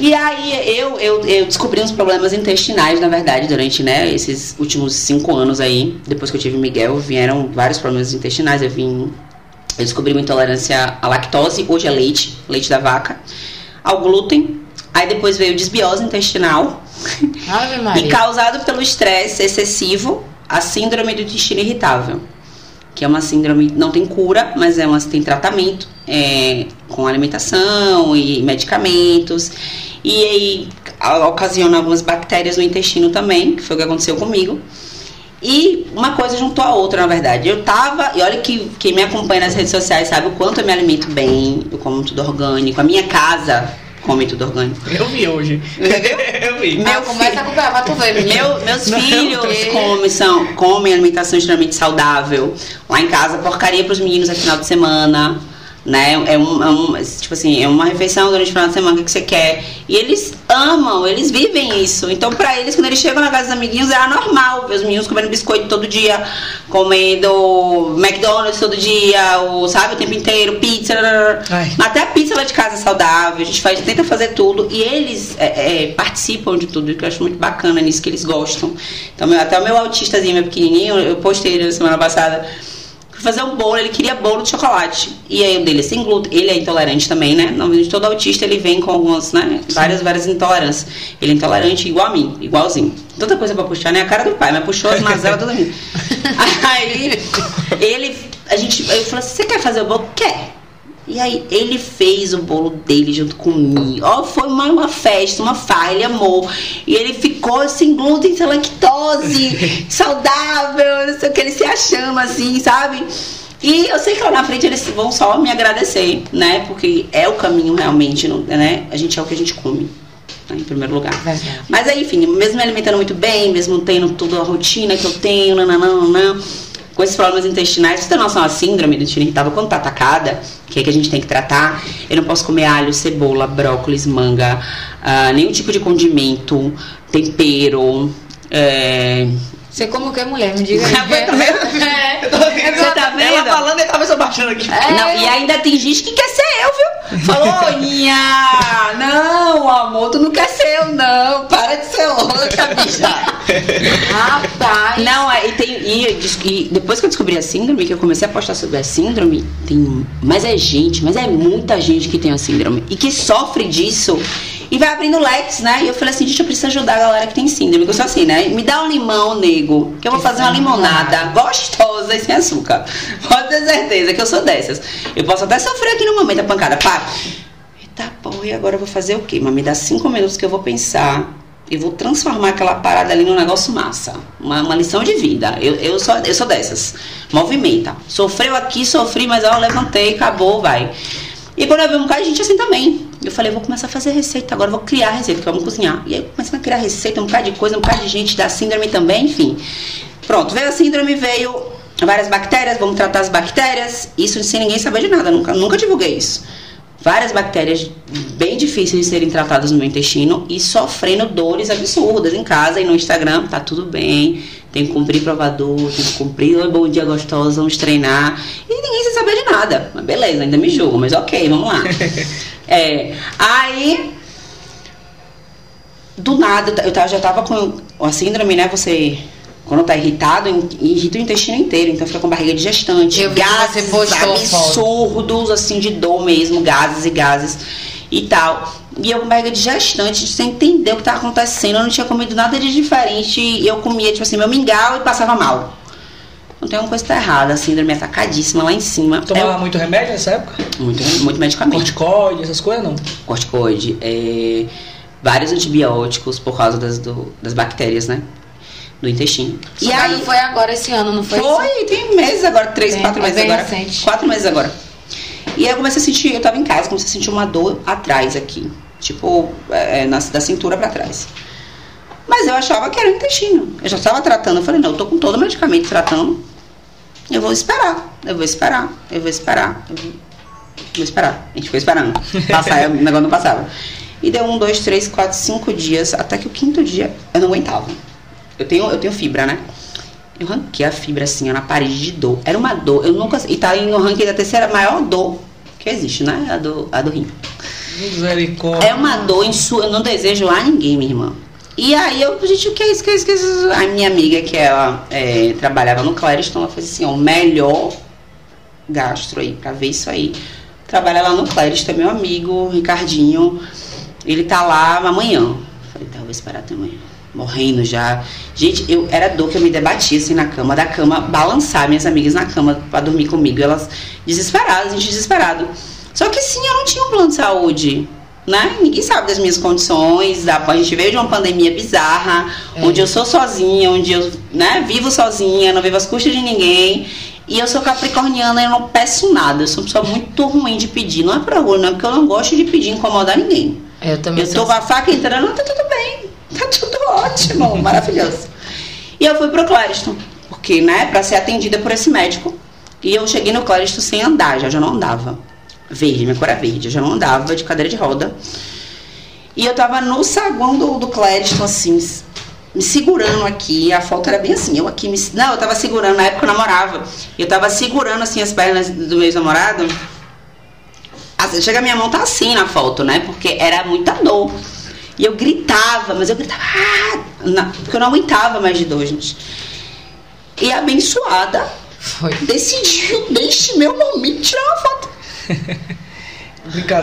E aí eu, eu, eu descobri uns problemas intestinais, na verdade, durante né, esses últimos cinco anos aí. Depois que eu tive Miguel, vieram vários problemas intestinais. Eu vim. Eu descobri uma intolerância à lactose, hoje é leite, leite da vaca, ao glúten. Aí depois veio desbiose intestinal. <laughs> e causado pelo estresse excessivo, a síndrome do intestino irritável que é uma síndrome, não tem cura, mas é uma, tem tratamento é, com alimentação e medicamentos. E aí ocasiona algumas bactérias no intestino também, que foi o que aconteceu comigo. E uma coisa juntou a outra, na verdade. Eu tava, e olha que quem me acompanha nas redes sociais sabe o quanto eu me alimento bem, eu como tudo orgânico. A minha casa come tudo orgânico. Eu vi hoje. <laughs> eu vi. Meu ah, começa a acompanhar, vai tu ver. Meu, meus Não, filhos comem, são, comem alimentação extremamente saudável. Lá em casa, porcaria pros meninos é final de semana né? É um, é um, tipo assim, é uma refeição durante o final de semana que você quer. E eles amam, eles vivem isso. Então, para eles, quando eles chegam na casa dos amiguinhos, é normal ver os meninos comendo biscoito todo dia, comendo McDonald's todo dia, ou, sabe, o tempo inteiro, pizza. Ai. Até a pizza lá de casa é saudável, a gente faz, tenta fazer tudo. E eles é, é, participam de tudo, que eu acho muito bacana nisso, que eles gostam. Então, meu, até o meu autistazinho, meu pequenininho, eu postei ele na semana passada fazer um bolo, ele queria bolo de chocolate. E aí o dele é sem glúten, ele é intolerante também, né? Não, todo autista ele vem com algumas, né? Várias, várias intolerâncias. Ele é intolerante igual a mim, igualzinho. Tanta coisa pra puxar, né? A cara do pai, mas puxou as mazelas toda minha. <laughs> Aí ele, a gente, eu falei assim, você quer fazer o bolo? Quer. E aí ele fez o bolo dele junto comigo. Ó, oh, foi uma, uma festa, uma farra, ele amou. E ele ficou sem glúten, sem lactose, saudável, não sei o que, ele se achando assim, sabe? E eu sei que lá na frente eles vão só me agradecer, né? Porque é o caminho realmente, né? A gente é o que a gente come. Né? Em primeiro lugar. Mas aí, enfim, mesmo me alimentando muito bem, mesmo tendo toda a rotina que eu tenho, não com esses problemas intestinais, você tem noção a síndrome do intestino irritável quando tá atacada, que é que a gente tem que tratar? Eu não posso comer alho, cebola, brócolis, manga, uh, nenhum tipo de condimento, tempero. É... Você como que é mulher? Me diga aí. <laughs> <laughs> é, Você tá vendo? Ela falando e a cabeça baixando aqui. É. Não, e ainda tem gente que quer ser eu, viu? Falou, Nha, não, amor, tu não quer ser eu, não. Para de ser outra, bicha. Rapaz. Não, e, tem, e, e, depois que eu descobri a síndrome, que eu comecei a postar sobre a síndrome, tem. Mas é gente, mas é muita gente que tem a síndrome e que sofre disso e vai abrindo leques, né? E eu falei assim, gente, eu preciso ajudar a galera que tem síndrome. Eu sou assim, né? Me dá um limão, nego, que eu vou fazer uma limonada gostosa e sem açúcar. Pode ter certeza que eu sou dessas. Eu posso até sofrer aqui no momento a pancada. Pá. Eita porra, e agora eu vou fazer o quê? Mas me dá cinco minutos que eu vou pensar e vou transformar aquela parada ali num negócio massa. Uma, uma lição de vida. Eu, eu, sou, eu sou dessas. Movimenta. Sofreu aqui, sofri, mas ó, levantei, acabou, vai. E quando eu vi um bocado de gente assim também. Eu falei, vou começar a fazer receita agora, vou criar receita, que vamos cozinhar. E aí comecei a criar receita, um bocado de coisa, um bocado de gente da síndrome também, enfim. Pronto, veio a síndrome, veio várias bactérias, vamos tratar as bactérias. Isso sem ninguém saber de nada, nunca, nunca divulguei isso. Várias bactérias bem difíceis de serem tratadas no meu intestino e sofrendo dores absurdas em casa e no Instagram, tá tudo bem tem que cumprir provador, tem que cumprir Oi, bom dia gostosa, vamos treinar. E ninguém sem saber de nada. Mas beleza, ainda me julgo, mas ok, vamos lá. <laughs> é, aí, do nada, eu já tava com a síndrome, né? Você quando tá irritado, irrita o intestino inteiro, então fica com barriga digestante, eu gases absurdos, assim, de dor mesmo, gases e gases e tal. E eu com barriga de gestante, sem entender o que estava acontecendo. Eu não tinha comido nada de diferente. E eu comia, tipo assim, meu mingau e passava mal. Não tem alguma coisa que tá errada, a síndrome atacadíssima lá em cima. Tomava é, muito remédio nessa época? Muito, muito medicamento. Corticoide, essas coisas não? Corticoide, é, vários antibióticos por causa das, do, das bactérias, né? Do intestino. E aí foi agora esse ano, não foi? Foi, tem meses agora, três, é, quatro é meses agora. Recente. Quatro meses agora. E aí eu comecei a sentir, eu tava em casa, comecei a sentir uma dor atrás aqui. Tipo, é, na, da cintura para trás. Mas eu achava que era o intestino. Eu já estava tratando. Eu falei, não, eu tô com todo o medicamento tratando. Eu vou esperar. Eu vou esperar. Eu vou esperar. Eu vou, vou esperar. A gente foi esperando. <laughs> Passar, o negócio não passava. E deu um, dois, três, quatro, cinco dias. Até que o quinto dia eu não aguentava. Eu tenho, eu tenho fibra, né? Eu ranquei a fibra assim, ó, na parede de dor. Era uma dor. Eu nunca. E tá no ranking da terceira maior dor que existe, né? A do, a do rim. Misericórdia. É uma dor em sua. Eu não desejo a ninguém, minha irmã. E aí eu, gente, o que é isso? O que é isso? Que é isso? A minha amiga, que ela é, trabalhava no Clériston, ela fez assim, ó, o melhor gastro aí, pra ver isso aí. Trabalha lá no Clériston, é meu amigo, Ricardinho. Ele tá lá amanhã. Falei, tá, vou esperar até amanhã. Morrendo já. Gente, eu era dor que eu me debatia assim na cama, da cama, balançar minhas amigas na cama para dormir comigo. Elas desesperadas, gente desesperado. Só que sim, eu não tinha um plano de saúde. Né? Ninguém sabe das minhas condições. A gente veio de uma pandemia bizarra, é. onde eu sou sozinha, onde eu né, vivo sozinha, não vivo às custas de ninguém. E eu sou capricorniana e eu não peço nada. Eu sou uma pessoa muito ruim de pedir. Não é pra orgulho, não é porque eu não gosto de pedir incomodar ninguém. Eu também Eu tô com a faca entrando, tá tudo bem. Tá tudo ótimo, <laughs> maravilhoso. E eu fui pro Clériston, porque, né, pra ser atendida por esse médico. E eu cheguei no Clériston sem andar, já, já não andava. Verde, minha cor é verde, eu já não andava de cadeira de roda. E eu tava no saguão do, do Clériston, assim, me segurando aqui, a foto era bem assim, eu aqui me. Não, eu tava segurando, na época eu namorava. Eu tava segurando assim as pernas do meu namorado. Assim, chega a minha mão tá assim na foto, né? Porque era muita dor. E eu gritava, mas eu gritava, ah! Na, porque eu não aguentava mais de dor, gente. E a abençoada Foi. decidiu, neste meu momento, tirar uma foto. <laughs>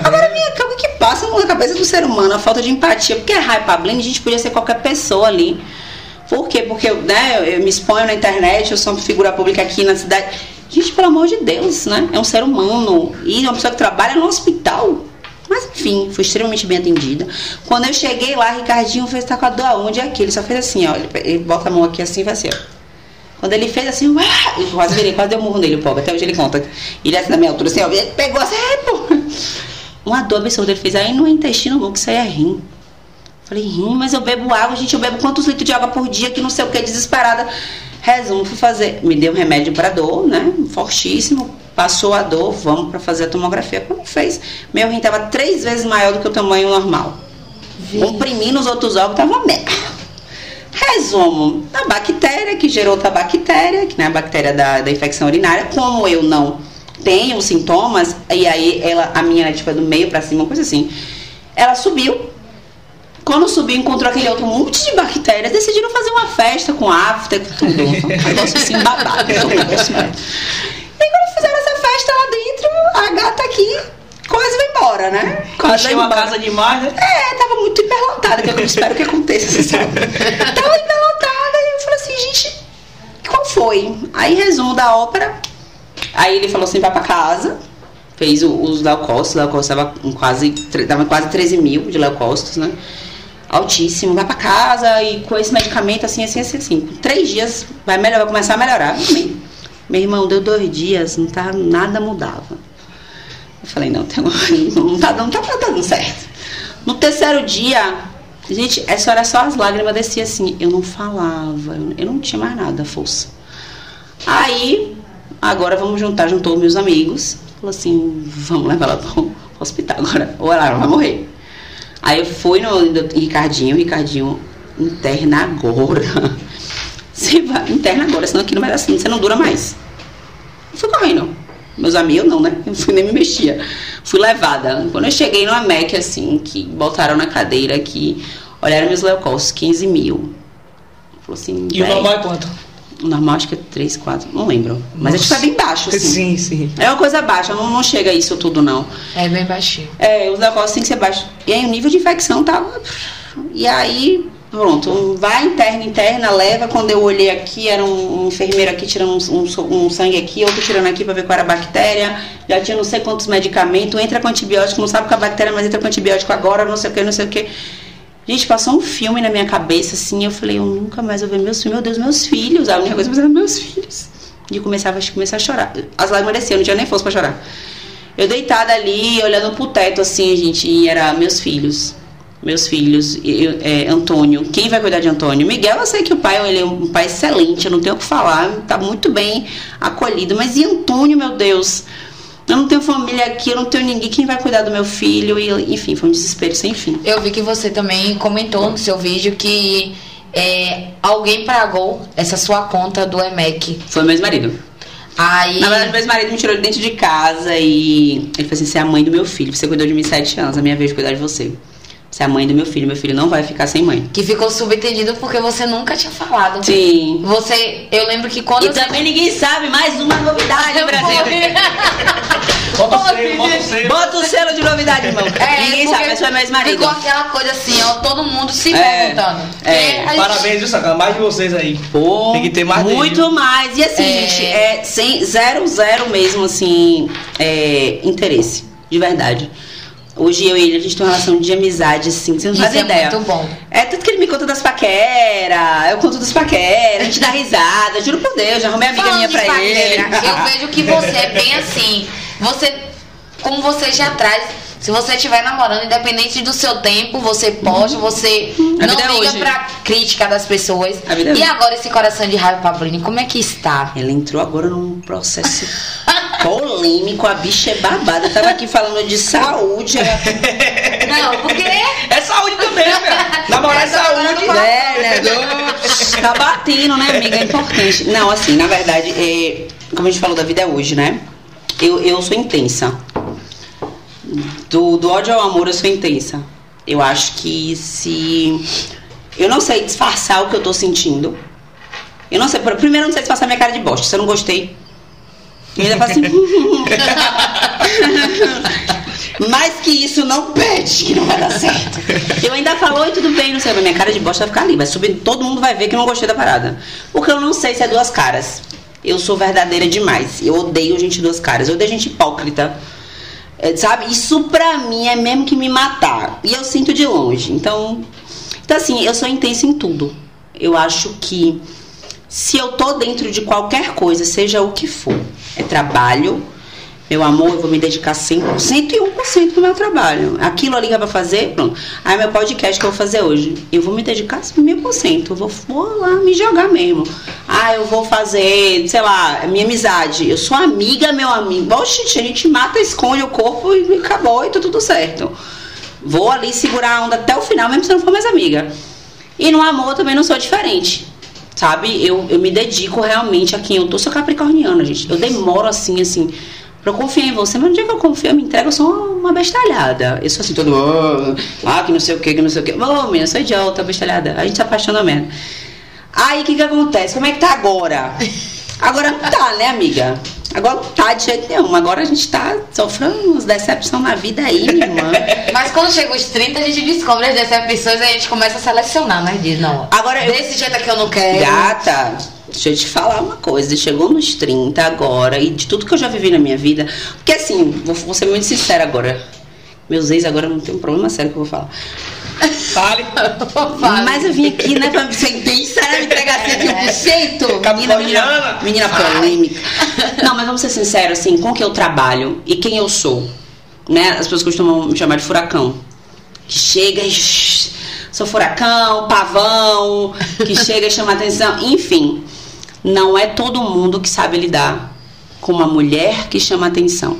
Agora, minha, o que passa na cabeça do ser humano? A falta de empatia. Porque é raiva Blend, a gente podia ser qualquer pessoa ali. Por quê? Porque né, eu me exponho na internet, eu sou uma figura pública aqui na cidade. Gente, pelo amor de Deus, né? É um ser humano. E uma pessoa que trabalha no hospital. Mas enfim, fui extremamente bem atendida. Quando eu cheguei lá, Ricardinho fez, tá com a dor aonde é aqui? Ele só fez assim, ó. Ele bota a mão aqui assim e vai assim, ó. Quando ele fez assim, ué, eu quase virei, quase deu um murro nele, o pobre. Até hoje ele conta. Ele é assim na minha altura, assim, ó. Ele pegou assim, é, pô uma dor absurda. Ele fez, aí no intestino louco, isso aí é rim. Falei, rim, mas eu bebo água, gente, eu bebo quantos litros de água por dia, que não sei o que, desesperada. Resumo, fui fazer, me deu um remédio para dor, né, fortíssimo, passou a dor, vamos para fazer a tomografia. Quando fez, meu rim estava três vezes maior do que o tamanho normal. Comprimindo os outros órgãos, tava merda. Resumo, a bactéria que gerou outra bactéria, que é a bactéria da, da infecção urinária, como eu não tenho sintomas, e aí ela, a minha, tipo, é do meio para cima, uma coisa assim. Ela subiu. Quando subiu, encontrou aquele outro monte de bactérias, decidiram fazer uma festa com after, com tudo. <laughs> Um negócio assim babado. e quando fizeram essa festa lá dentro, a gata aqui quase vai embora, né? Quase Encheu a casa demais, né? É, tava muito hiperlotada, que eu espero que aconteça, você sabe. <laughs> tava hiperlotada e eu falei assim, gente, qual foi? Aí, resumo da ópera, Aí ele falou assim, vai pra casa, fez os leucócitos, o leucócito tava quase, tava quase 13 mil de leucócitos, né? Altíssimo, vai pra casa e com esse medicamento assim, assim, assim, assim. Três dias vai melhorar, vai começar a melhorar. Meu irmão, deu dois dias, não tá, nada mudava. Eu falei, não, tem, <laughs> não, tá, não tá dando certo. No terceiro dia, gente, essa hora só as lágrimas desciam assim. Eu não falava, eu não tinha mais nada, força. Aí Agora vamos juntar, juntou meus amigos. Falou assim, vamos levar ela para o hospital agora. Ou ela vai morrer. Aí eu fui no Ricardinho, Ricardinho, interna agora. <laughs> Você vai, interna agora, senão aqui não vai dar assim, você não dura mais. Eu fui correndo. Meus amigos não, né? Eu fui nem me mexia. Fui levada. Quando eu cheguei no AMEC, assim, que botaram na cadeira aqui, olharam meus leucócitos, 15 mil. Falou assim. E o normal é quanto? O normal acho que é 3, 4, não lembro. Mas Nossa. é tipo é bem baixo, assim. Sim, sim. É uma coisa baixa, não, não chega a isso tudo, não. É bem baixinho. É, os negócios têm que ser baixos. E aí o nível de infecção tava. E aí, pronto, vai interna, interna, leva. Quando eu olhei aqui, era um, um enfermeiro aqui tirando um, um, um, sangue aqui, outro tirando aqui para ver qual era a bactéria. Já tinha não sei quantos medicamentos, entra com antibiótico, não sabe com a bactéria, mas entra com antibiótico agora, não sei o que, não sei o que. Gente, passou um filme na minha cabeça, assim, eu falei, eu nunca mais vou ver meus filhos, meu Deus, meus filhos. A única coisa que eu meus filhos. E começava começar a chorar. As lágrimas desciam, não tinha nem força pra chorar. Eu deitada ali, olhando pro teto, assim, gente, e era meus filhos. Meus filhos, eu, é, Antônio. Quem vai cuidar de Antônio? Miguel, eu sei que o pai ele é um pai excelente, eu não tenho o que falar, tá muito bem acolhido. Mas e Antônio, meu Deus? Eu não tenho família aqui, eu não tenho ninguém. Quem vai cuidar do meu filho? E, enfim, foi um desespero sem fim. Eu vi que você também comentou no seu vídeo que é, alguém pagou essa sua conta do EMEC. Foi meu ex-marido. Aí... Na verdade, meu ex-marido me tirou de dentro de casa e ele falou assim: você é a mãe do meu filho, você cuidou de mim sete anos, a minha vez de cuidar de você. Você é a mãe do meu filho, meu filho não vai ficar sem mãe. Que ficou subentendido porque você nunca tinha falado. Sim. Você, eu lembro que quando. E também ninguém sabe mais uma novidade, Brasil. <laughs> bota, o selo, bota o selo. Bota o selo de novidade, irmão. É, ninguém sabe, mas foi meu ex-marido. Ficou aquela coisa assim, ó, todo mundo se é, perguntando. É, gente... Parabéns, viu, Sacana? Mais de vocês aí. Pô, Tem que ter mais Muito dele. mais. E assim, é... gente, é sem, zero, zero mesmo, assim, é, interesse. De verdade. Hoje eu e ele, a gente tem uma relação de amizade, assim, você não faz é ideia. É muito bom. É tudo que ele me conta das paqueras, eu conto dos paqueras, a gente dá risada, juro por Deus, já arrumei amiga Falando minha pra paquera, ele. Eu vejo que você é bem assim. Você, como você já traz. Se você estiver namorando, independente do seu tempo, você pode, você a não é liga é pra crítica das pessoas. e é agora esse coração de raiva, Pabline, como é que está? Ela entrou agora num processo polêmico, a bicha é babada. Eu tava aqui falando de saúde. Ela... Não, porque. É saúde também, né? Namorar é saúde. É, né? Tá batendo, né, amiga? É importante. Não, assim, na verdade, é, como a gente falou da vida é hoje, né? Eu, eu sou intensa. Do, do ódio ao amor, eu sou intensa. Eu acho que se. Eu não sei disfarçar o que eu tô sentindo. Eu não sei. Primeiro, eu não sei disfarçar minha cara de bosta. Se eu não gostei, e ainda fala assim. <laughs> Mas que isso não pede que não vai dar certo. Eu ainda falou e tudo bem, não sei, mas minha cara de bosta vai ficar ali. Vai subir, todo mundo vai ver que eu não gostei da parada. Porque eu não sei se é duas caras. Eu sou verdadeira demais. Eu odeio gente duas caras. Eu odeio gente hipócrita. É, sabe? Isso pra mim é mesmo que me matar. E eu sinto de longe. Então, então assim, eu sou intensa em tudo. Eu acho que se eu tô dentro de qualquer coisa, seja o que for, é trabalho, meu amor, eu vou me dedicar 100%, 101% pro meu trabalho. Aquilo ali que eu vou fazer, pronto. Aí meu podcast que eu vou fazer hoje, eu vou me dedicar mil por cento. Eu vou, vou lá me jogar mesmo. Ah, eu vou fazer, sei lá, minha amizade. Eu sou amiga, meu amigo. Oxe, a gente mata, esconde o corpo e acabou e tá tudo certo. Vou ali segurar a onda até o final, mesmo se não for mais amiga. E no amor também não sou diferente. Sabe? Eu, eu me dedico realmente a quem eu tô. Sou capricorniana, gente. Eu demoro assim, assim. Eu confiar em você, mas no dia que eu confio, eu me entrego, eu sou uma bestalhada. Eu sou assim, todo. Ah, que não sei o que, que não sei o que. Ô, oh, menina, eu sou idiota, bestalhada. A gente se apaixona mesmo. Aí o que que acontece? Como é que tá agora? Agora não tá, né, amiga? Agora não tá de jeito nenhum. Agora a gente tá sofrendo umas decepções na vida aí, minha irmã. Mas quando chega os 30, a gente descobre as decepções e a gente começa a selecionar, né? Diz, não. Agora, desse jeito aqui eu não quero. Gata, deixa eu te falar uma coisa. Chegou nos 30 agora, e de tudo que eu já vivi na minha vida. Porque assim, vou, vou ser muito sincera agora. Meus ex agora não tem um problema sério que eu vou falar. Fale. <laughs> Mas eu vim aqui, né, pra ser bem séria, me entregar assim de um jeito. Menina, menina, menina polêmica. Não, mas vamos ser sinceros, assim, com que eu trabalho e quem eu sou. Né? As pessoas costumam me chamar de furacão. Que chega e. Sou furacão, pavão, que chega e chama atenção. Enfim, não é todo mundo que sabe lidar com uma mulher que chama atenção.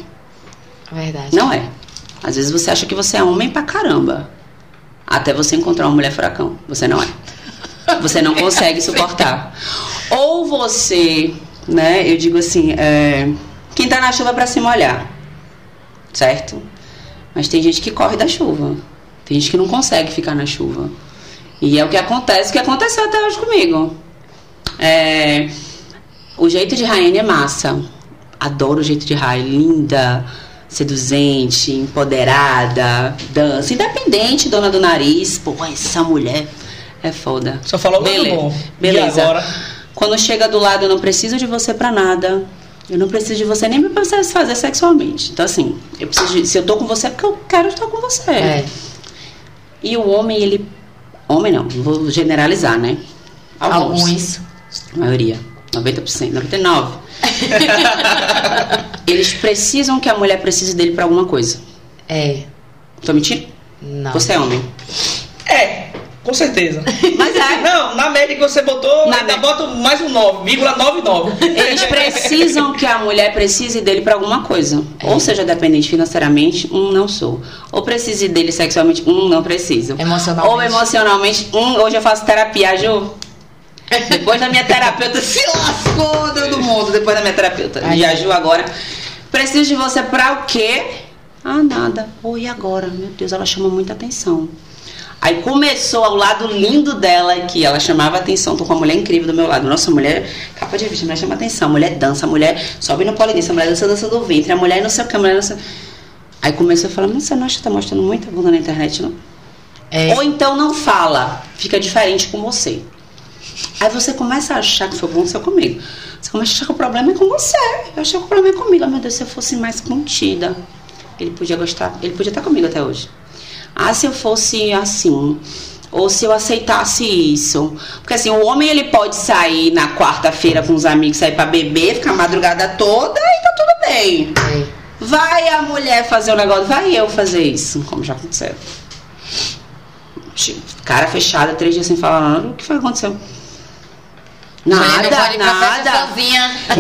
Verdade. Não é. Às vezes você acha que você é homem pra caramba. Até você encontrar uma mulher furacão. Você não é. Você não consegue suportar. Ou você, né? Eu digo assim, é, quem tá na chuva para se molhar. Certo? Mas tem gente que corre da chuva. Tem gente que não consegue ficar na chuva. E é o que acontece, o que aconteceu até hoje comigo. É, o jeito de Raine é massa. Adoro o jeito de Raine, linda seduzente, empoderada, dança, independente, dona do nariz. Pô, essa mulher é foda. Só falou Beleza. bom. Beleza. E agora? Quando chega do lado, eu não preciso de você pra nada. Eu não preciso de você nem pra fazer sexualmente. Então, assim, eu preciso de, se eu tô com você é porque eu quero estar com você. É. E o homem, ele. Homem não, vou generalizar, né? Alguns. Alguns. A maioria. 90%, 99%. <laughs> Eles precisam que a mulher precise dele para alguma coisa. É. Tô mentindo? Não. Você é homem? É, com certeza. <laughs> Mas é. Não, na média que você botou, na ainda bota mais um 9,99. Eles <laughs> precisam que a mulher precise dele para alguma coisa. É. Ou seja, dependente financeiramente, um não sou. Ou precise dele sexualmente, um não preciso. Emocionalmente. Ou emocionalmente, um hoje eu faço terapia, Ju. Depois da minha terapeuta se lascou do mundo. Depois da minha terapeuta. Ai, e a Ju agora. Preciso de você pra o quê? Ah, nada. Oi, agora? Meu Deus, ela chama muita atenção. Aí começou ao lado lindo dela, que ela chamava atenção, tô com uma mulher incrível do meu lado. Nossa, mulher, capa de revista, mulher chama atenção, mulher dança, mulher sobe no polidense, a mulher dança dança do ventre, a mulher não sei o que, a mulher não sei... Aí começou a falar, mas você não acha que tá mostrando muita bunda na internet, não? É. Ou então não fala, fica diferente com você. Aí você começa a achar que foi bom ser comigo. Você começa a achar que o problema é com você. Eu achei que o problema é comigo. Meu Deus, se eu fosse mais contida, ele podia gostar. Ele podia estar comigo até hoje. Ah, se eu fosse assim. Ou se eu aceitasse isso. Porque assim, o homem ele pode sair na quarta-feira com os amigos, sair para beber, ficar a madrugada toda e tá tudo bem. Vai a mulher fazer o negócio, vai eu fazer isso, como já aconteceu. Cara fechada, três dias sem falar nada. O que foi que aconteceu? Nada, nada.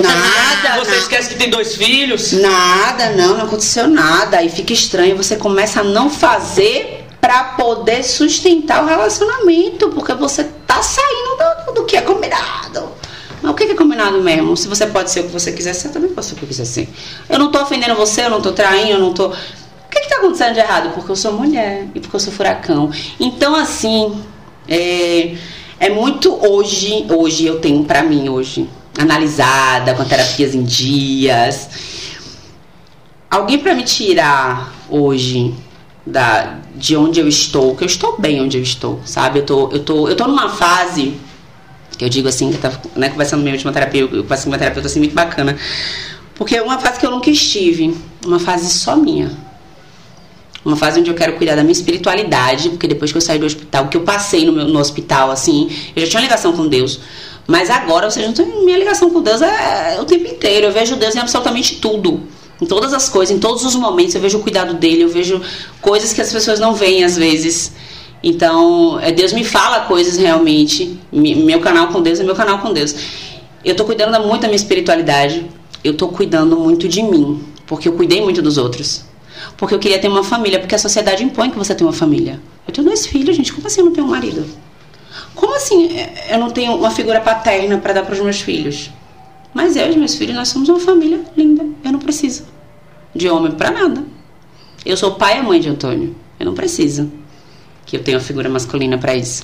Nada. Você esquece que tem dois filhos? Nada, não, não aconteceu nada. Aí fica estranho, você começa a não fazer para poder sustentar o relacionamento, porque você tá saindo do, do que é combinado. Mas o que é combinado mesmo? Se você pode ser o que você quiser ser, eu também posso ser o que eu quiser ser. Eu não tô ofendendo você, eu não tô traindo, eu não tô. O que está acontecendo de errado? Porque eu sou mulher e porque eu sou furacão. Então, assim, é, é muito hoje, hoje eu tenho para mim hoje, analisada, com terapias em dias. Alguém para me tirar hoje da de onde eu estou, que eu estou bem onde eu estou, sabe? Eu tô, eu tô, eu tô numa fase que eu digo assim, que eu tava né, conversando minha última terapia, eu passei uma terapeuta assim muito bacana. Porque é uma fase que eu nunca estive, uma fase só minha. Uma fase onde eu quero cuidar da minha espiritualidade, porque depois que eu saí do hospital, que eu passei no, meu, no hospital, assim, eu já tinha uma ligação com Deus. Mas agora, ou seja, minha ligação com Deus é, é o tempo inteiro. Eu vejo Deus em absolutamente tudo. Em todas as coisas, em todos os momentos, eu vejo o cuidado dele, eu vejo coisas que as pessoas não veem às vezes. Então, é, Deus me fala coisas realmente. Meu canal com Deus é meu canal com Deus. Eu estou cuidando muito da minha espiritualidade. Eu estou cuidando muito de mim, porque eu cuidei muito dos outros. Porque eu queria ter uma família, porque a sociedade impõe que você tenha uma família. Eu tenho dois filhos, gente. Como assim eu não tenho um marido? Como assim eu não tenho uma figura paterna para dar para os meus filhos? Mas eu e meus filhos, nós somos uma família linda. Eu não preciso de homem para nada. Eu sou pai e mãe de Antônio. Eu não preciso que eu tenha uma figura masculina para isso.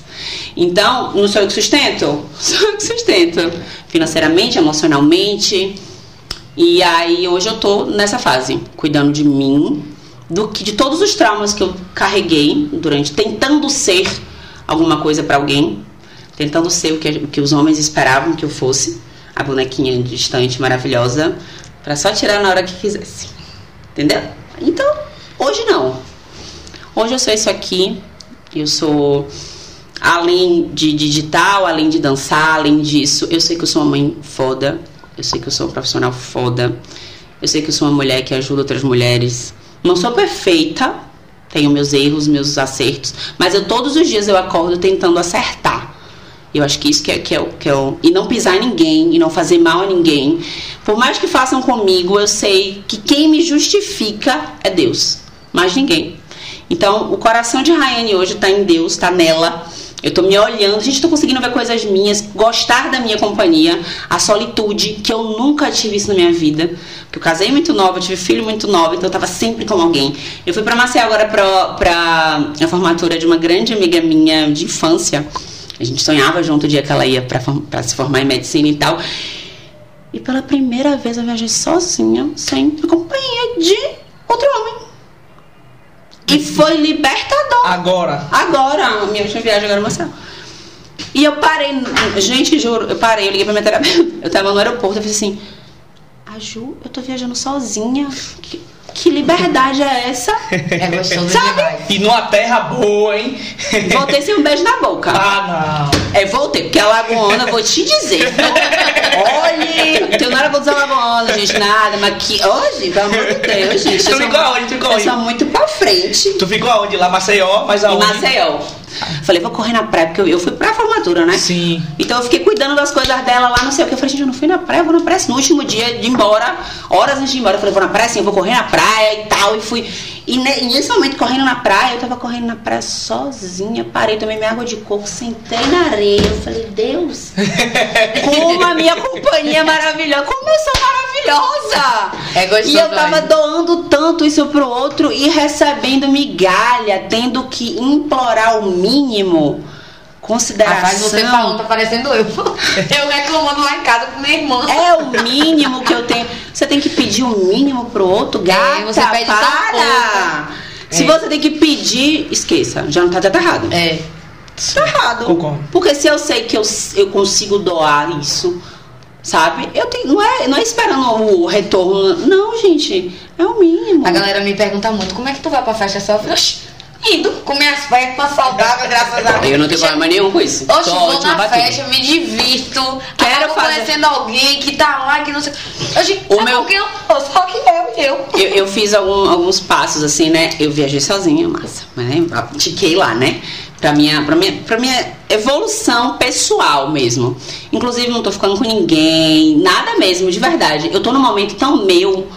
Então, não sou eu que sustento? <laughs> Sou eu que sustento. Financeiramente, emocionalmente. E aí, hoje eu tô nessa fase, cuidando de mim, do que de todos os traumas que eu carreguei durante tentando ser alguma coisa para alguém, tentando ser o que, o que os homens esperavam que eu fosse, a bonequinha distante, maravilhosa, para só tirar na hora que quisesse. Entendeu? Então, hoje não. Hoje eu sou isso aqui. Eu sou além de digital, além de dançar, além disso, eu sei que eu sou uma mãe foda. Eu sei que eu sou uma profissional foda. Eu sei que eu sou uma mulher que ajuda outras mulheres. Não sou perfeita, tenho meus erros, meus acertos, mas eu todos os dias eu acordo tentando acertar. Eu acho que isso que é, que é, que é o. E não pisar ninguém, e não fazer mal a ninguém. Por mais que façam comigo, eu sei que quem me justifica é Deus. Mais ninguém. Então, o coração de Rayane hoje está em Deus, está nela. Eu tô me olhando, gente, tô conseguindo ver coisas minhas, gostar da minha companhia, a solitude que eu nunca tive isso na minha vida. Porque eu casei muito nova, tive filho muito nova, então eu tava sempre com alguém. Eu fui pra Maceió agora pra, pra a formatura de uma grande amiga minha de infância. A gente sonhava junto o dia que ela ia pra, pra se formar em medicina e tal. E pela primeira vez eu viajei sozinha, sem companhia de. E foi libertador. Agora. Agora, a minha última viagem agora Marcelo. E eu parei, gente, juro, eu parei, eu liguei pra minha terapeuta. Eu tava no aeroporto, eu falei assim: A Ju, eu tô viajando sozinha. Que, que liberdade é essa? É gostoso Sabe? demais. E numa terra boa, hein? Voltei sem um beijo na boca. Ah, não. É, voltei, porque a Lagoana, vou te dizer. Olha, tenho nada pra dizer Lagoana, gente, nada, mas que. Hoje, pelo amor de Deus, gente. Tu ficou aonde? Tu ficou aonde? Eu sou muito pra frente. Tu ficou aonde? Lá, Maceió, mas aonde? Em Maceió. Falei, vou correr na praia, porque eu, eu fui pra formatura, né? Sim. Então eu fiquei cuidando das coisas dela lá, não sei o que. Eu falei, gente, eu não fui na praia, vou na praia. No último dia de ir embora, horas antes de ir embora, eu falei, vou na praia, sim, eu vou correr na praia e tal. E fui. E, nesse momento, correndo na praia, eu tava correndo na praia sozinha, parei, tomei minha água de coco, sentei na areia. Eu falei, Deus, <laughs> como a minha companhia é maravilhosa, como eu sou maravilhosa. É gostoso. E eu tava doando tanto isso pro outro e recebendo migalha, tendo que implorar o mínimo consideração. Rapaz, você falando, tá parecendo eu. <laughs> Eu reclamando lá em casa com minha irmã. É o mínimo que eu tenho. Você tem que pedir o mínimo pro outro, gata, é, você pede para. Se é. você tem que pedir, esqueça, já não tá, tá errado. É. Tá errado. Concordo. Porque se eu sei que eu, eu consigo doar isso, sabe? Eu tenho, não é, não é esperando o retorno. Não, gente, é o mínimo. A galera me pergunta muito, como é que tu vai pra festa só? Eu indo com minhas festas saudáveis, graças a Deus. Eu não tenho problema nenhum com isso. Oxe, Tô vou na festa, me divirto. Quero fazer... conhecendo alguém que tá lá, que não sei. Hoje, o é meu... eu, só que eu, eu. Eu, eu fiz algum, alguns passos assim, né? Eu viajei sozinha, massa. Né? Tiquei lá, né? Pra minha, pra, minha, pra minha evolução pessoal mesmo. Inclusive, não tô ficando com ninguém, nada mesmo, de verdade. Eu tô num momento tão meu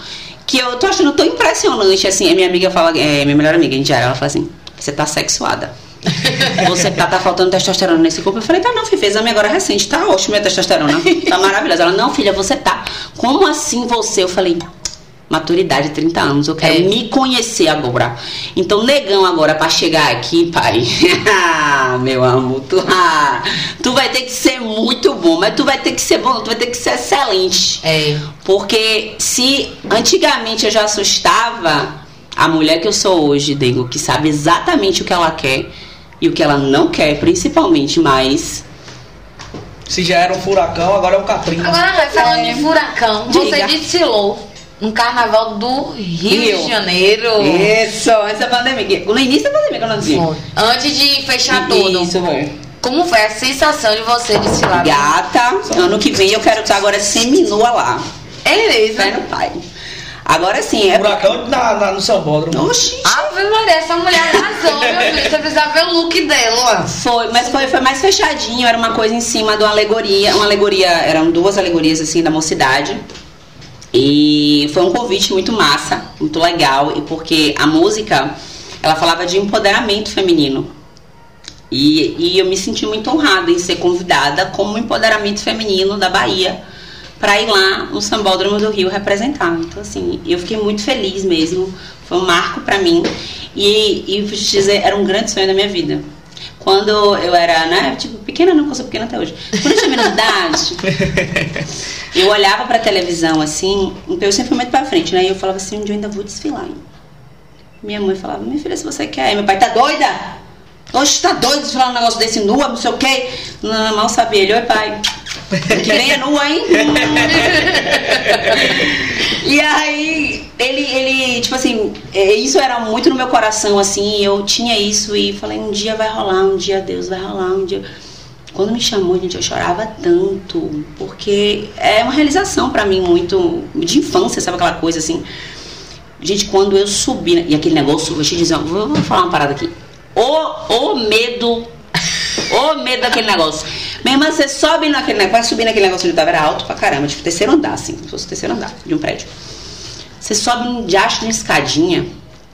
que eu tô achando tão impressionante, assim, a minha amiga fala, é, minha melhor amiga, Indiara, ela fala assim, você tá sexuada. <laughs> Você tá, tá faltando testosterona nesse corpo. Eu falei, tá não, filha, fez exame agora recente, tá ótimo a testosterona, tá maravilhosa. Ela, não, filha, você tá. Como assim você? Eu falei, maturidade, 30 anos. Eu quero é. me conhecer agora. Então, negão agora para chegar aqui, pai. <laughs> Meu amor, tu, ah, <laughs> tu vai ter que ser muito bom, mas tu vai ter que ser bom, tu vai ter que ser excelente. É. Porque se antigamente eu já assustava a mulher que eu sou hoje, Dengo, que sabe exatamente o que ela quer e o que ela não quer, principalmente, mas se já era um furacão, agora é um caprino. Agora, falando é. de furacão, Diga. você desfilou um carnaval do Rio, Rio, de Janeiro. Isso, antes da pandemia. No início da pandemia, quando eu não Antes de fechar tudo. Isso, foi. Como foi a sensação de você desfilar? Gata, ano que vem eu quero estar agora seminua lá. É mesmo? Fé no pai. Agora sim, é. Furacão na, na, no São Bódromo. Oxi. Ave Maria, essa mulher arrasou, meu filho. <laughs> Você precisava ver o look dela. Foi, mas foi, foi mais fechadinho, era uma coisa em cima de uma alegoria. Uma alegoria, eram duas alegorias assim da mocidade. E foi um convite muito massa, muito legal, e porque a música ela falava de empoderamento feminino. E, e eu me senti muito honrada em ser convidada como empoderamento feminino da Bahia para ir lá no Sambódromo do Rio representar. Então, assim, eu fiquei muito feliz mesmo. Foi um marco para mim. E, e vou te dizer, era um grande sonho da minha vida. Quando eu era, né, tipo, pequena não, eu sou pequena até hoje. Quando eu tinha menos idade, <laughs> eu olhava pra televisão assim, então eu sempre fui muito pra frente, né? E eu falava assim, um dia eu ainda vou desfilar. Hein? Minha mãe falava, minha filha, se você quer. E meu pai, tá doida? Oxe, tá doido desfilar um negócio desse nua, não sei o quê. Não, mal sabia. Ele, oi pai, que nem é nua, hein? e aí, ele, ele, tipo assim, é, isso era muito no meu coração, assim, eu tinha isso e falei, um dia vai rolar, um dia Deus vai rolar, um dia. Quando me chamou, gente, eu chorava tanto, porque é uma realização para mim muito de infância, sabe aquela coisa assim. Gente, quando eu subi, e aquele negócio, vou te dizer, vou, vou falar uma parada aqui. O, o medo, o medo daquele negócio. Minha irmã, você sobe naquele negócio, vai subir naquele negócio onde tava, era alto pra caramba, tipo terceiro andar, assim, como se fosse o terceiro andar de um prédio. Você sobe um diacho de uma escadinha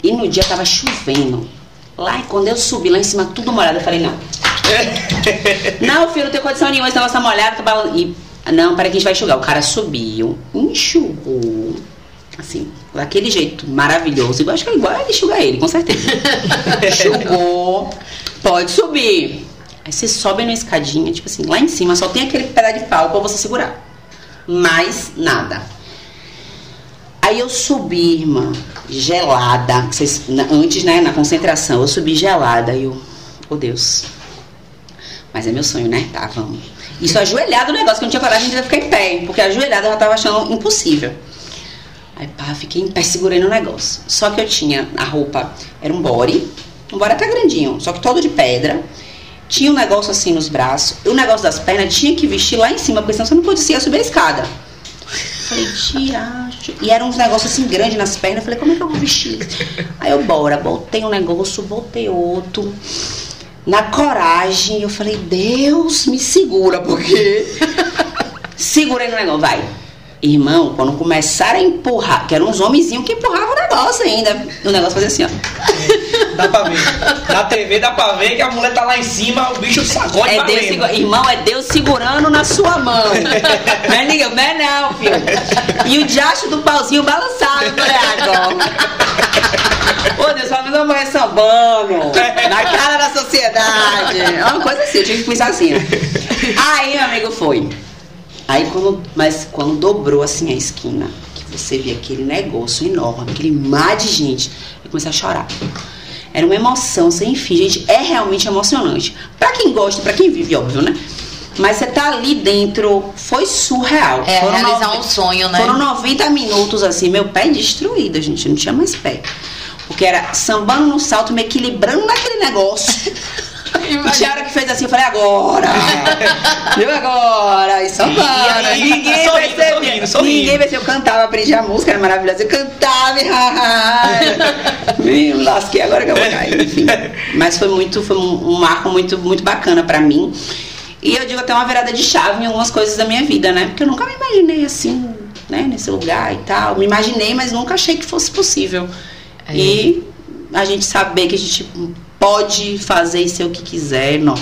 e no dia tava chovendo. Lá, e quando eu subi lá em cima, tudo molhado, eu falei, não. <laughs> não, filho, não tem condição nenhuma, esse negócio tá molhado, tá balando. E, não, para que a gente vai enxugar. O cara subiu, enxugou, assim, daquele jeito maravilhoso. Eu acho que é igual ele enxugar ele, com certeza. <laughs> enxugou, pode subir. Aí você sobe na escadinha, tipo assim, lá em cima só tem aquele pedaço de pau pra você segurar. Mais nada. Aí eu subi, irmã, gelada. Vocês, antes, né, na concentração, eu subi gelada. E eu, oh Deus. Mas é meu sonho, né? Tá, vamos. Isso ajoelhado o negócio, que eu não tinha coragem de ficar em pé, porque ajoelhada eu já tava achando impossível. Aí, pá, fiquei em pé segurando o negócio. Só que eu tinha a roupa, era um body, um body até grandinho, só que todo de pedra tinha um negócio assim nos braços, o negócio das pernas tinha que vestir lá em cima, porque senão você não podia subir a escada. Falei, tiracho. E eram uns negócios assim grandes nas pernas. Falei, como é que eu vou vestir? Aí eu, bora, botei um negócio, botei outro. Na coragem, eu falei, Deus me segura, porque. <laughs> Segurei no negócio, vai. Irmão, quando começaram a empurrar, que eram uns homenzinhos que empurravam o negócio ainda. O negócio fazia assim, ó. Dá pra ver. Na TV dá pra ver que a mulher tá lá em cima, o bicho sacode é Deus. Irmão, é Deus segurando na sua mão. <laughs> não é ninguém, não é não, filho. E o diacho do pauzinho balançado, falei, agora. Ô Deus, só uma mulher sambando. Na cara da sociedade. É uma coisa assim, eu tive que pensar assim. Aí, meu amigo, foi. Aí quando. Mas quando dobrou assim a esquina, que você vê aquele negócio enorme, aquele mar de gente, eu comecei a chorar. Era uma emoção sem fim, gente. É realmente emocionante. Pra quem gosta, pra quem vive, óbvio, né? Mas você tá ali dentro, foi surreal. É, foram realizar 90, um sonho, né? Foram 90 minutos assim, meu pé destruído, gente. Não tinha mais pé. Porque era sambando no salto, me equilibrando naquele negócio. <laughs> Tinha hora que fez assim, eu falei, agora! <laughs> Viu agora? E sambando. E ninguém vai ser. Ninguém vai ser. Eu cantava, aprendi a música, era maravilhosa. Eu cantava e <laughs> Me lasquei agora que eu vou cair. Enfim. <laughs> Mas foi muito, foi um marco muito, muito bacana pra mim. E eu digo até uma virada de chave em algumas coisas da minha vida, né? Porque eu nunca me imaginei assim, né, nesse lugar e tal. Me imaginei, mas nunca achei que fosse possível. É. E a gente saber que a gente pode fazer e ser o que quiser, não.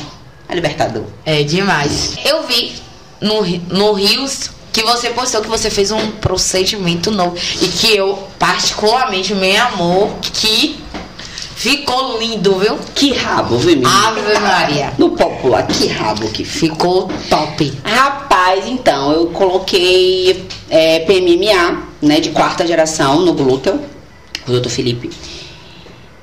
É libertador. É demais. Eu vi no, no Rios que você postou que você fez um procedimento novo e que eu particularmente me amor que ficou lindo, viu? Que rabo, viu? Ave Maria. No popular, que rabo que ficou top. Rapaz, então, eu coloquei é, PMMA, né, de quarta geração no glúteo, o doutor Felipe.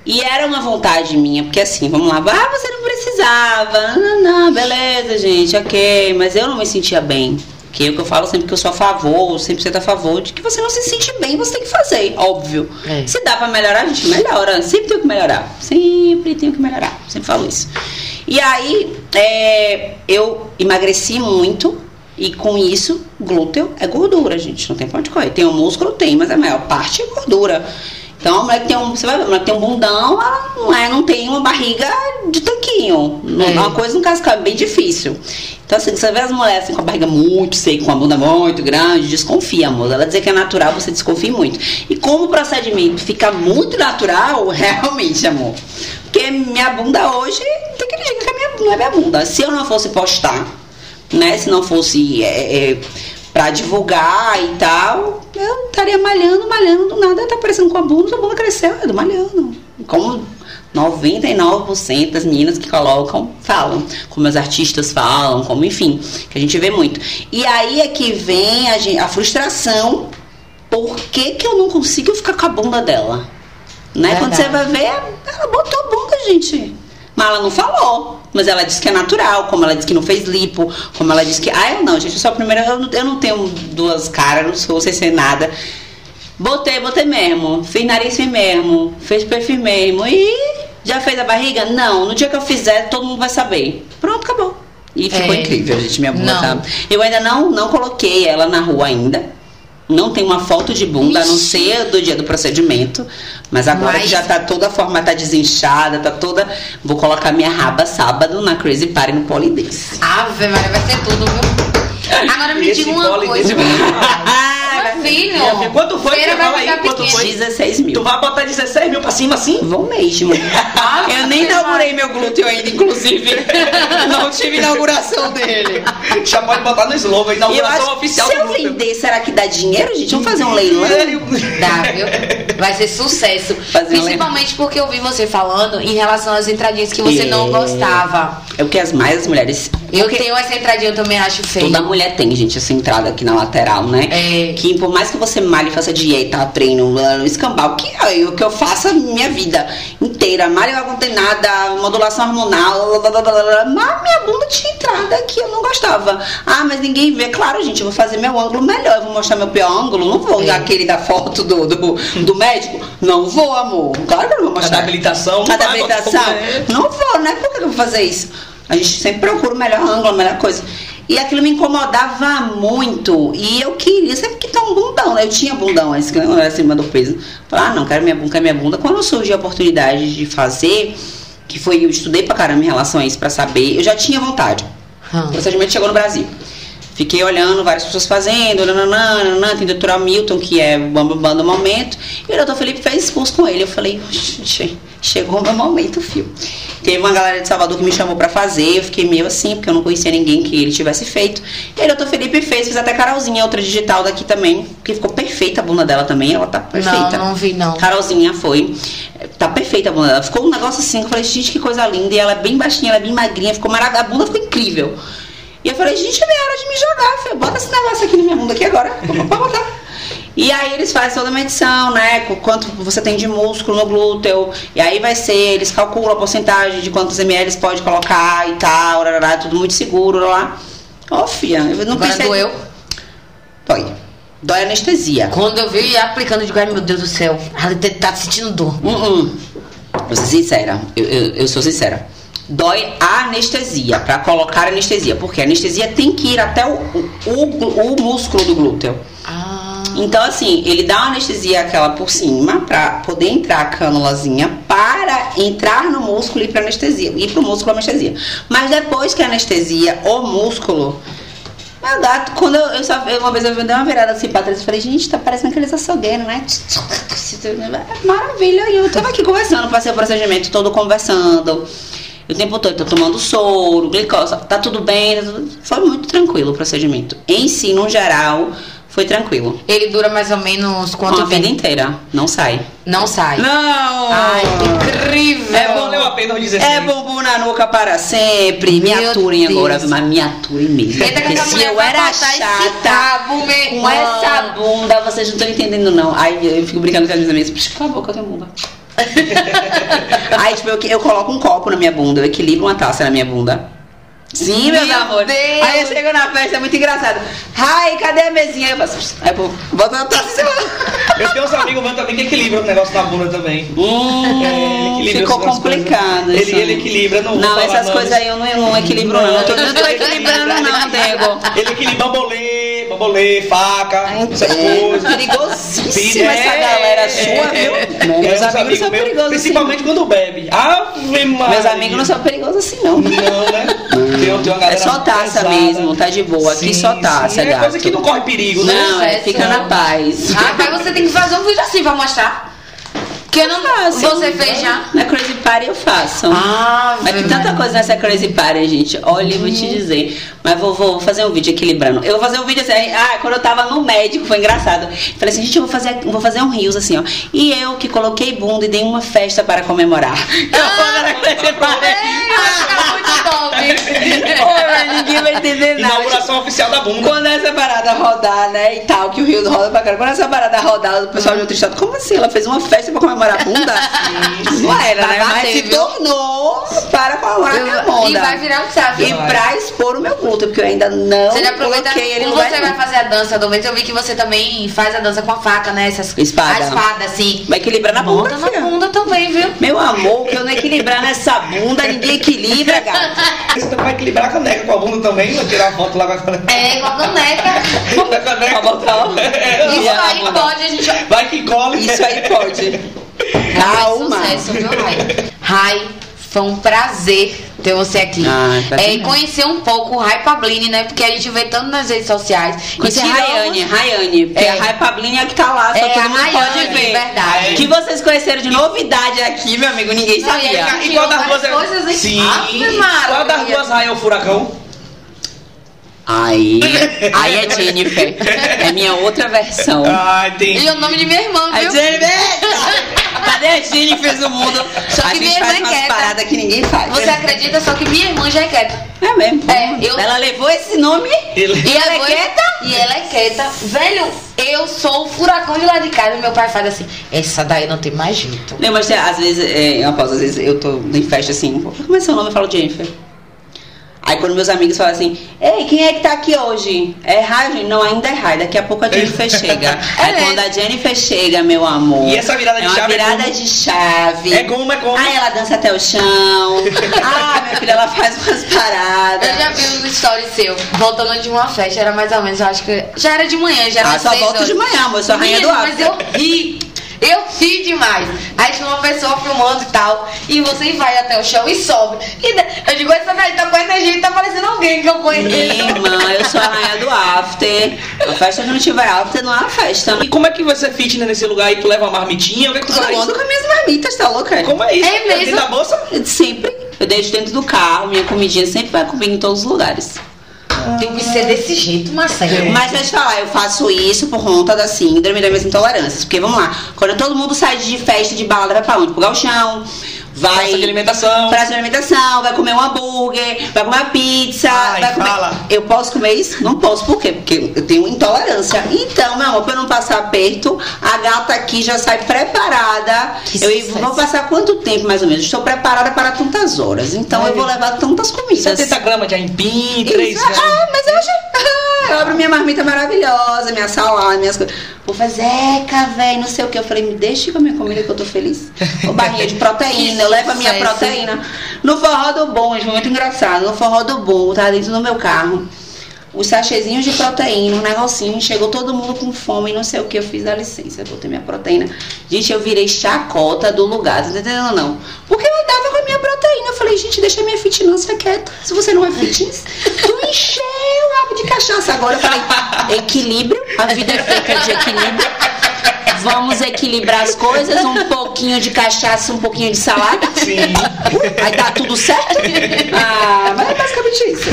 E era uma vontade minha, porque assim, vamos lá, ah, você não precisava, não, não, beleza, gente, ok, mas eu não me sentia bem. Que é o que eu falo sempre que eu sou a favor, sempre sou a favor de que você não se sente bem, você tem que fazer, óbvio. É. Se dá pra melhorar, a gente melhora. Sempre tem que melhorar. Sempre tenho que melhorar. Sempre falo isso. E aí, é, eu emagreci muito. E com isso, glúteo é gordura, gente. Não tem pra onde correr. Tem o músculo, tem, mas a maior parte é gordura. Então a mulher que tem um, você vai ver, a mulher que tem um bundão, ela não, é, não tem uma barriga de tanquinho. É. Uma coisa, no caso, é bem difícil. Então, assim, você vê as mulheres assim, com a barriga muito seca, com a bunda muito grande, desconfia, amor. Ela dizer que é natural, você desconfia muito. E como o procedimento fica muito natural, <laughs> realmente, amor. Porque minha bunda hoje, tem que dizer que é minha, não é minha bunda. Se eu não fosse postar, né? Se não fosse. É, é, para divulgar e tal, eu estaria malhando, malhando, do nada tá aparecendo com a bunda, a bunda cresceu, eu tô malhando. Como 99% das meninas que colocam falam, como os artistas falam, como enfim, que a gente vê muito. E aí é que vem a, gente, a frustração, por que, que eu não consigo ficar com a bunda dela? Né? Quando você vai ver, ela botou a bunda, gente. Mas ela não falou. Mas ela disse que é natural, como ela disse que não fez lipo, como ela disse que. Ah, eu não, gente, eu sou a primeira, eu não, eu não tenho duas caras, não sou sem ser nada. Botei, botei mesmo. Fiz nariz mesmo. Fez perfil mesmo. E já fez a barriga? Não. No dia que eu fizer, todo mundo vai saber. Pronto, acabou. E ficou é. incrível, gente. Minha bunda tá. Eu ainda não, não coloquei ela na rua ainda. Não tem uma foto de bunda, Ixi. a não ser do dia do procedimento. Mas agora mas... que já tá toda a forma, tá desinchada, tá toda. Vou colocar minha raba sábado na Crazy Party no Polidense. Ave Maria, vai ser tudo, viu? Agora me diga uma coisa. <laughs> filho. Quanto foi? Feira fala aí, quanto foi? 16 mil. Tu vai botar 16 mil pra cima assim? Vou mesmo. Ah, eu nem inaugurei meu glúteo ainda, inclusive. <laughs> Não tive inauguração dele. Já pode botar no slogan, inauguração oficial se do glúteo. Se eu vender, será que dá dinheiro, gente? Vamos fazer um leilão? Dá, viu? Vai ser sucesso. Fazer Principalmente um porque eu vi você falando em relação às entradinhas que você é... não gostava. É o que as mais as mulheres. Eu tenho essa entradinha, eu também acho feio. Toda mulher tem, gente, essa entrada aqui na lateral, né? É. Que por mais que você malhe, faça dieta, treino, escambau, que é o que eu faço a minha vida inteira. Malho não tem nada, modulação hormonal, blá, blá, blá, mas minha bunda tinha entrada que eu não gostava. Ah, mas ninguém vê. Claro, gente, eu vou fazer meu ângulo melhor, eu vou mostrar meu pior ângulo, não vou é. aquele da foto do, do, do médico. Não vou, amor. Claro que eu não vou mostrar. A habilitação. A habilitação. Não vou, né? Por que eu vou fazer isso? A gente sempre procura o melhor ângulo, a melhor coisa. E aquilo me incomodava muito. E eu queria, sempre que tá um bundão, né? Eu tinha bundão acima do peso. Falei, ah, não, quero minha bunda, quero minha bunda. Quando surgiu a oportunidade de fazer, que foi, eu estudei pra caramba em relação a isso, pra saber, eu já tinha vontade. Hum. O procedimento chegou no Brasil. Fiquei olhando várias pessoas fazendo, nananã, nananã, tem o doutor Hamilton, que é o bambam do momento, e o doutor Felipe fez curso com ele. Eu falei, gente, chegou o meu momento, fio. Teve uma galera de Salvador que me chamou para fazer, eu fiquei meio assim, porque eu não conhecia ninguém que ele tivesse feito. E aí o doutor Felipe fez, fiz até Carolzinha, outra digital daqui também, que ficou perfeita a bunda dela também, ela tá perfeita. Não, não vi não. Carolzinha foi. Tá perfeita a bunda dela. Ficou um negócio assim, eu falei, gente, que coisa linda. E ela é bem baixinha, ela é bem magrinha, ficou maravilhosa. A bunda ficou incrível. E eu falei, gente, é hora de me jogar. Falei, bota esse negócio aqui na minha bunda aqui agora. Pode botar. E aí eles fazem toda a medição, né? Quanto você tem de músculo no glúteo. E aí vai ser, eles calculam a porcentagem de quantos ml pode colocar e tal, tudo muito seguro lá. Ó, oh, filha, eu não Agora pensei. doeu? Dói. Dói anestesia. Quando eu vi aplicando, eu digo, ai meu Deus do céu, ela tá sentindo dor. Uh -uh. Vou ser sincera, eu, eu, eu sou sincera dói a anestesia, para colocar anestesia, porque a anestesia tem que ir até o, o, o músculo do glúteo. Então, assim, ele dá uma anestesia aquela por cima, para poder entrar a cânulazinha, para entrar no músculo e pra anestesia, ir pro músculo anestesia. Mas depois que a anestesia, o músculo. Meu gato, quando eu, eu só, uma vez eu dei uma virada assim pra trás e falei, gente, tá parecendo aqueles açougueiros, né? <laughs> Maravilha, e eu tava aqui conversando, passei o procedimento todo conversando. O tempo todo, tô tomando soro, glicose, tá tudo bem, foi muito tranquilo o procedimento. Em si, no geral, foi tranquilo. Ele dura mais ou menos quanto Uma vida inteira. Não sai. Não sai. Não! Ai, incrível! É bom, a pena dizer É bumbum na nuca para sempre. Meu me aturem Deus. agora, mas me aturem mesmo. Porque se eu era chata cabo, com essa bunda, vocês não estão entendendo não. Ai, eu fico brincando com as minhas amigas. Cala a boca, eu tenho bunda. <laughs> Aí, tipo, eu, eu coloco um copo na minha bunda, eu equilibro uma taça na minha bunda. Sim, meus Meu amores. Deus. Aí eu chego na festa, é muito engraçado. Ai, cadê a mesinha? Eu faço. Aí, pô, bota na taça Eu tenho uns amigos meus também que equilibram o negócio na bunda também. Hum, é, ficou complicado. Ele, ele equilibra, não Não, essas coisas aí eu não, eu não equilibro, não. Eu tô, não tô <laughs> equilibrando, não, Diego. Ele equilibra bambolê, bambolê, faca, essas é, coisas. Perigosíssima essa galera sua, viu? Meus amigos não são perigosos assim. Principalmente quando bebe. Ave Maria. Meus amigos não são perigosos assim, não. Não, né? <laughs> Tem, tem é só taça pesada. mesmo, tá de boa. Aqui sim, só taça, sim. É coisa que não corre perigo, né? Não, é, fica na paz. Ah, mas você tem que fazer um vídeo assim pra mostrar. Que eu não faço. Você fez já? Na Crazy Party eu faço. Ah, Mas tem tanta coisa nessa Crazy Party, gente. Olha, eu vou te dizer. Mas vou, vou fazer um vídeo equilibrando. Eu vou fazer um vídeo assim. Ah, quando eu tava no médico, foi engraçado. Falei assim, gente, eu vou fazer, vou fazer um rios assim, ó. E eu que coloquei bunda e dei uma festa para comemorar. <laughs> Eu ah, vou na Crazy Party. Ah, muito top. ninguém vai entender nada. Inauguração oficial da bunda. Quando essa parada rodar, né, e tal, que o Rio roda pra caramba. Quando essa parada rodar, o pessoal de outro estado, como assim? Ela fez uma festa pra comemorar a bunda? Não era, né? Mas se tornou para comemorar a minha bunda. E vai virar um desafio. E pra expor o meu glúteo, porque eu ainda não você coloquei ele no você vai fazer a dança do momento, eu vi que você também faz a dança com a faca, né? Essas, espada. A espada, assim. Vai equilibrar na bunda, Bota na bunda também, viu? Meu amor, que eu não equilibrar nessa bunda, ninguém equilibra, gato. <laughs> Você vai equilibrar a caneca com a bunda também, vai tirar a foto lá com a caneca. É, com a caneca. <laughs> com a caneca. botar. Isso aí pode, a gente... Vai que cola. Isso aí pode. Calma. Sucesso, viu, Rai? Rai, foi um prazer ter você aqui. Ah, tá é, conhecer um pouco o Rai Pablini, né? Porque a gente vê tanto nas redes sociais. Conhecer Rayane, Rayane. Porque é. a Rai Pablini é que tá lá, só é, todo mundo Rayane, pode ver. verdade. Que vocês conheceram de novidade aqui, meu amigo, ninguém Não, sabia. E, e qual das duas é... Sim. Qual das duas Rai é o furacão? Aí, aí é Jennifer. É minha outra versão. Ah, entendi. E o nome de minha irmã, viu? A Jennifer! Cadê a Jennifer do mundo? Só que a gente faz é quieta. paradas que ninguém faz. Você acredita? Só que minha irmã já é quieta. É mesmo? É, eu... Ela levou esse nome Ele... e ela é quieta? E ela é quieta. Velho, eu sou o furacão de lá de casa. Meu pai faz assim, essa daí não tem mais jeito. Não, mas às vezes, é, eu às vezes eu tô em festa assim, como é seu nome? Eu falo Jennifer. Aí quando meus amigos falam assim, ei, quem é que tá aqui hoje? É Rai? Não, ainda é Rai, daqui a pouco a Jennifer <laughs> chega. É Aí quando a Jennifer chega, meu amor. E essa virada de é chave? É uma virada é de chave. É como, é como. Aí ela dança até o chão. <laughs> ah, minha filha, ela faz umas paradas. Eu já vi um story seu, voltando de uma festa, era mais ou menos, eu acho que. Já era de manhã, já era Ah, só volto de manhã, amor, eu sou a rainha do ar. Mas eu ri Eu ri demais. Aí tinha uma pessoa filmando e tal. E você vai até o chão e sobe. E eu digo, essa daí tá com energia e tá parecendo alguém que eu conheço. Irmã, eu sou a rainha do after. A festa que não tiver after não é uma festa. E como é que vai ser fitness nesse lugar aí? Tu leva uma marmitinha? O que, é que tu faz? Eu com as minhas marmitas, tá louca? Como é isso? É mesmo? Dentro da bolsa? Sempre. Eu deixo dentro do carro, minha comidinha sempre vai comigo em todos os lugares. Tem que ser desse jeito, Marcelo. Mas deixa eu falar, eu faço isso por conta da síndrome das minhas intolerâncias. Porque vamos lá, quando todo mundo sai de festa de balada, vai pra onde? Pro galchão vai praça de alimentação, praça de alimentação, vai comer um hambúrguer, vai comer uma pizza, Ai, vai comer. Fala. Eu posso comer isso? Não posso, por quê? Porque eu tenho intolerância. Então, meu amor, pra eu não passar aperto, a gata aqui já sai preparada. Que eu sucesso. vou passar quanto tempo, mais ou menos? Estou preparada para tantas horas. Então, eu vou levar tantas comidas. 70 gramas de aipim, 3 gramas. Ah, mas eu já. <laughs> Eu abro minha marmita maravilhosa, minha salada, minhas coisas. Vou fazer, Zeca, velho, não sei o que. Eu falei, me deixe com a minha comida que eu tô feliz. O barrinha de <laughs> proteína, eu levo a minha proteína. No forró do bom, gente, muito engraçado. No forró do bom, tá dentro do meu carro os sachezinhos de proteína, um negocinho, chegou todo mundo com fome, não sei o que, eu fiz a licença, botei minha proteína. Gente, eu virei chacota do lugar, tá entendendo não? Porque eu andava com a minha proteína, eu falei, gente, deixa minha fitness quieta, se você não é fitness, tu encheu o rabo de cachaça. Agora eu falei, equilíbrio, a vida é feita de equilíbrio. Vamos equilibrar as coisas, um pouquinho de cachaça, um pouquinho de salada. Sim. Aí tá tudo certo? <laughs> Ah, mas é basicamente isso.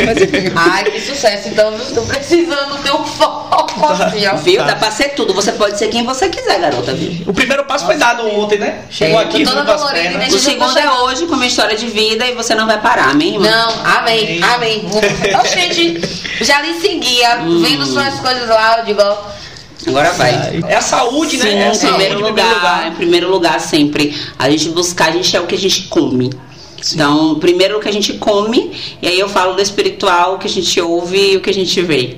Mas... Ai, que sucesso. Então, estou precisando ter um foco tá. assim, ó. Viu? Tá. Dá pra ser tudo. Você pode ser quem você quiser, garota, viu? O primeiro passo Nossa, foi dado ontem, né? Chegou é, aqui, toda dolorida, né? O segundo é hoje, com uma história de vida e você não vai parar, amém, irmão? Não, amém, amém. amém. <laughs> gente, já lhe seguia, hum. vendo suas coisas lá, eu digo, ó Agora vai. É a saúde, né? Sim, né? É em primeiro, lugar, primeiro lugar. Em primeiro lugar, sempre. A gente buscar, a gente é o que a gente come. Sim. Então, primeiro o que a gente come, e aí eu falo do espiritual, o que a gente ouve e o que a gente vê.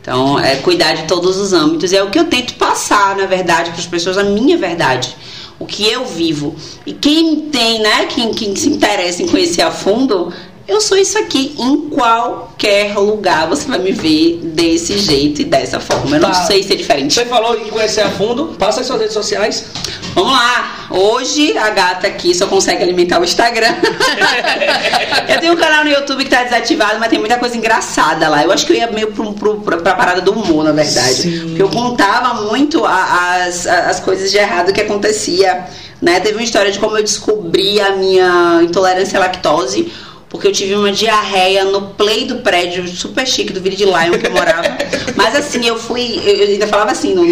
Então, é cuidar de todos os âmbitos. É o que eu tento passar, na verdade, para as pessoas, a minha verdade. O que eu vivo. E quem tem, né, quem, quem se interessa em conhecer a fundo, eu sou isso aqui em qualquer lugar. Você vai me ver desse jeito e dessa forma. Eu tá. não sei ser diferente. Você falou em conhecer a fundo. Passa as suas redes sociais. Vamos lá. Hoje a gata aqui só consegue alimentar o Instagram. <laughs> eu tenho um canal no YouTube que tá desativado, mas tem muita coisa engraçada lá. Eu acho que eu ia meio pro, pro, pra, pra parada do humor, na verdade. Sim. Porque eu contava muito a, as, as coisas de errado que acontecia. Né? Teve uma história de como eu descobri a minha intolerância à lactose porque eu tive uma diarreia no play do prédio super chique do Vila de Lion que eu morava. Mas assim, eu fui, eu ainda falava assim, no,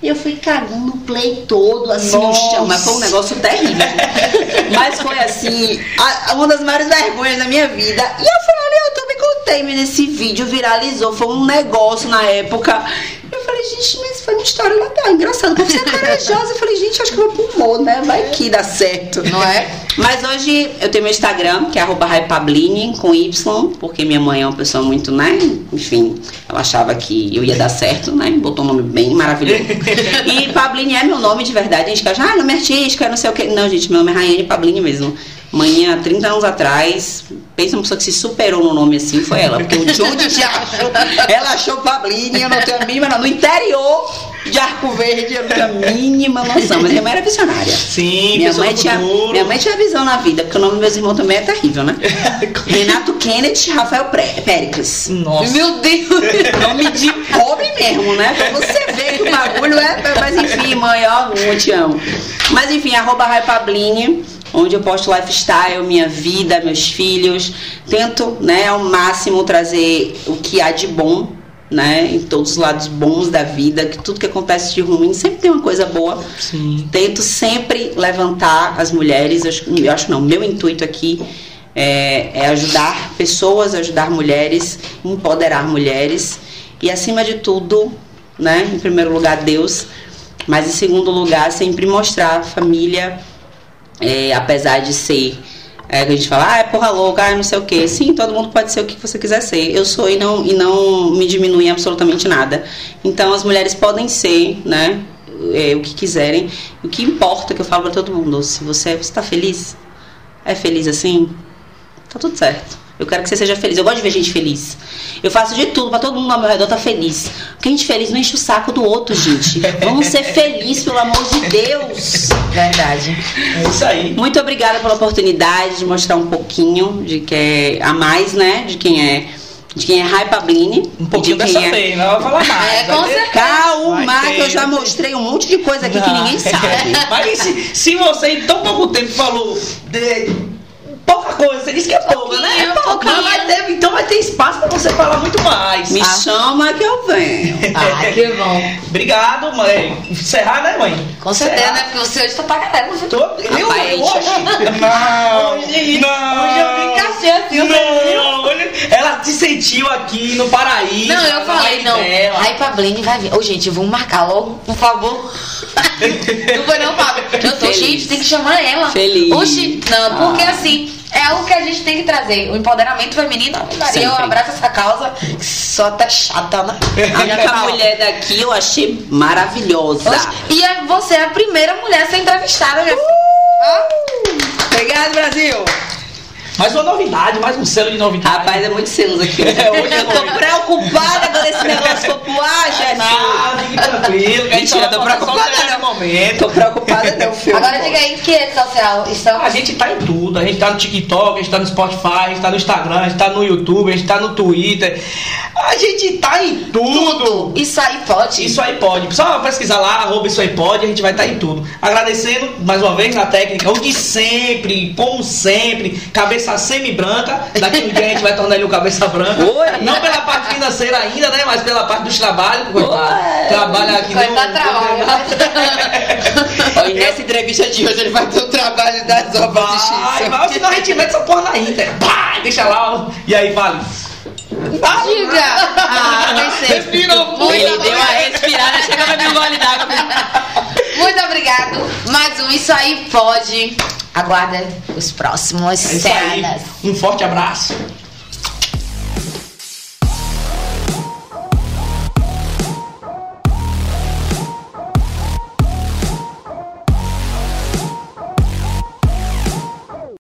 eu fui cagando no play todo, assim, Nossa. no chão, mas foi um negócio terrível. mas foi assim, a, uma das maiores vergonhas da minha vida. E eu contei-me nesse vídeo, viralizou, foi um negócio na época. Eu falei, gente, mas foi uma história legal, engraçada. Você é corajosa. Eu falei, gente, acho que vou pro humor, né? Vai que dá certo. Não é? Mas hoje eu tenho meu Instagram, que é arroba Pablini, com Y, porque minha mãe é uma pessoa muito, né? Enfim, ela achava que eu ia dar certo, né? Botou um nome bem maravilhoso. E Pablini é meu nome de verdade. A gente acha, ah, nome artístico, não sei o quê. Não, gente, meu nome é Raiane Pablini mesmo. Há 30 anos atrás, pensa uma pessoa que se superou no nome assim, foi ela. Porque o Judy já achou, ela achou Pablini, eu não tenho a mínima, não. No interior de Arco Verde, eu não tenho a mínima noção. Mas minha mãe era visionária. Sim, minha mãe tinha, Minha mãe tinha visão na vida, porque o nome dos meus irmãos também é terrível, né? <laughs> Renato Kennedy Rafael Péricles. Nossa. Meu Deus! nome de pobre mesmo, né? Pra você ver que o bagulho é. Mas enfim, mãe, ó, eu te amo. Mas enfim, arroba Rai Pablini onde eu posto lifestyle, minha vida, meus filhos. Tento, né, ao máximo trazer o que há de bom, né, em todos os lados bons da vida, que tudo que acontece de ruim sempre tem uma coisa boa. Sim. Tento sempre levantar as mulheres, eu, eu acho não, meu intuito aqui é, é ajudar pessoas, ajudar mulheres, empoderar mulheres e acima de tudo, né, em primeiro lugar Deus, mas em segundo lugar sempre mostrar a família é, apesar de ser é, a gente fala, ah, é porra louca, ah, não sei o que. Sim, todo mundo pode ser o que você quiser ser. Eu sou e não, e não me diminui absolutamente nada. Então as mulheres podem ser, né, é, o que quiserem. O que importa, que eu falo para todo mundo, se você está feliz, é feliz assim, tá tudo certo. Eu quero que você seja feliz. Eu gosto de ver gente feliz. Eu faço de tudo para todo mundo ao meu redor estar tá feliz. Porque a gente feliz não enche o saco do outro, gente. Vamos ser felizes, pelo amor de Deus. Verdade. É isso aí. Muito obrigada pela oportunidade de mostrar um pouquinho de que é a mais, né? De quem é de quem é Hypa Bline. Um pouquinho de quem dessa é... não vai falar mais. É, com certeza. Calma, que eu já mostrei um monte de coisa aqui não. que ninguém sabe. <laughs> Mas se, se você em tão pouco tempo falou de pouca coisa. Você disse que é pouco, né? É pouco. Mas vai então vai ter espaço pra você falar muito mais. Me ah. chama que eu venho. <laughs> Ah, que bom. Obrigado, mãe. Encerrar, né, mãe? Com certeza, né? Porque você hoje tá pra galera. Você... Tô... Eu, hoje? Não. <laughs> Hoje, não. Hoje eu vim cacete. Não. Ela te sentiu aqui no paraíso. Não, eu falei, não. Aí pra Bline vai vir. Ô, gente, vamos marcar logo, por favor. <laughs> não foi não, Fábio. Eu tô, gente, tem que chamar ela. Feliz. Oxi, não, porque ah. assim é algo que a gente tem que trazer. O empoderamento feminino, Maria, eu abraço essa causa, só tá chata, né? <laughs> A mulher daqui eu achei maravilhosa. E é você é a primeira mulher a ser entrevistada, minha filha. Uh! Obrigado, Brasil! Mais uma novidade, mais um selo de novidade. Rapaz, é muito selos aqui. <laughs> É, hoje eu tô preocupada quando esse negócio for pro ar. Não, fique tranquilo. Mentira, tô preocupada no momento. Tô preocupada não, <laughs> filho. Agora diga aí, que rede social estão? A gente tá em tudo. A gente tá no TikTok, a gente tá no Spotify, a gente tá no Instagram, a gente tá no YouTube, a gente tá no Twitter. A gente tá em tudo. tudo. Isso aí pode. Isso aí pode. Só pesquisar lá, arroba isso aí pode, a gente vai estar tá em tudo. Agradecendo mais uma vez na técnica, o de sempre, como sempre, cabeça cabeça semi-branca. Daqui um dia a gente vai tornar ele um cabeça branca. Oi. Não pela parte financeira ainda, né? Mas pela parte dos trabalhos. Trabalha aqui vai dar trabalho. e <laughs> nessa entrevista de hoje ele vai ter o trabalho das obras de X. Vai, senão a gente mete essa porra na Inter. Pá, deixa lá. E aí, vale. Diga! Ah, Respira Ele deu uma respirada, chega pra me gole d'água. Muito obrigado. Mais um Isso Aí Pode. Aguarda os próximos é cenas. Um forte abraço.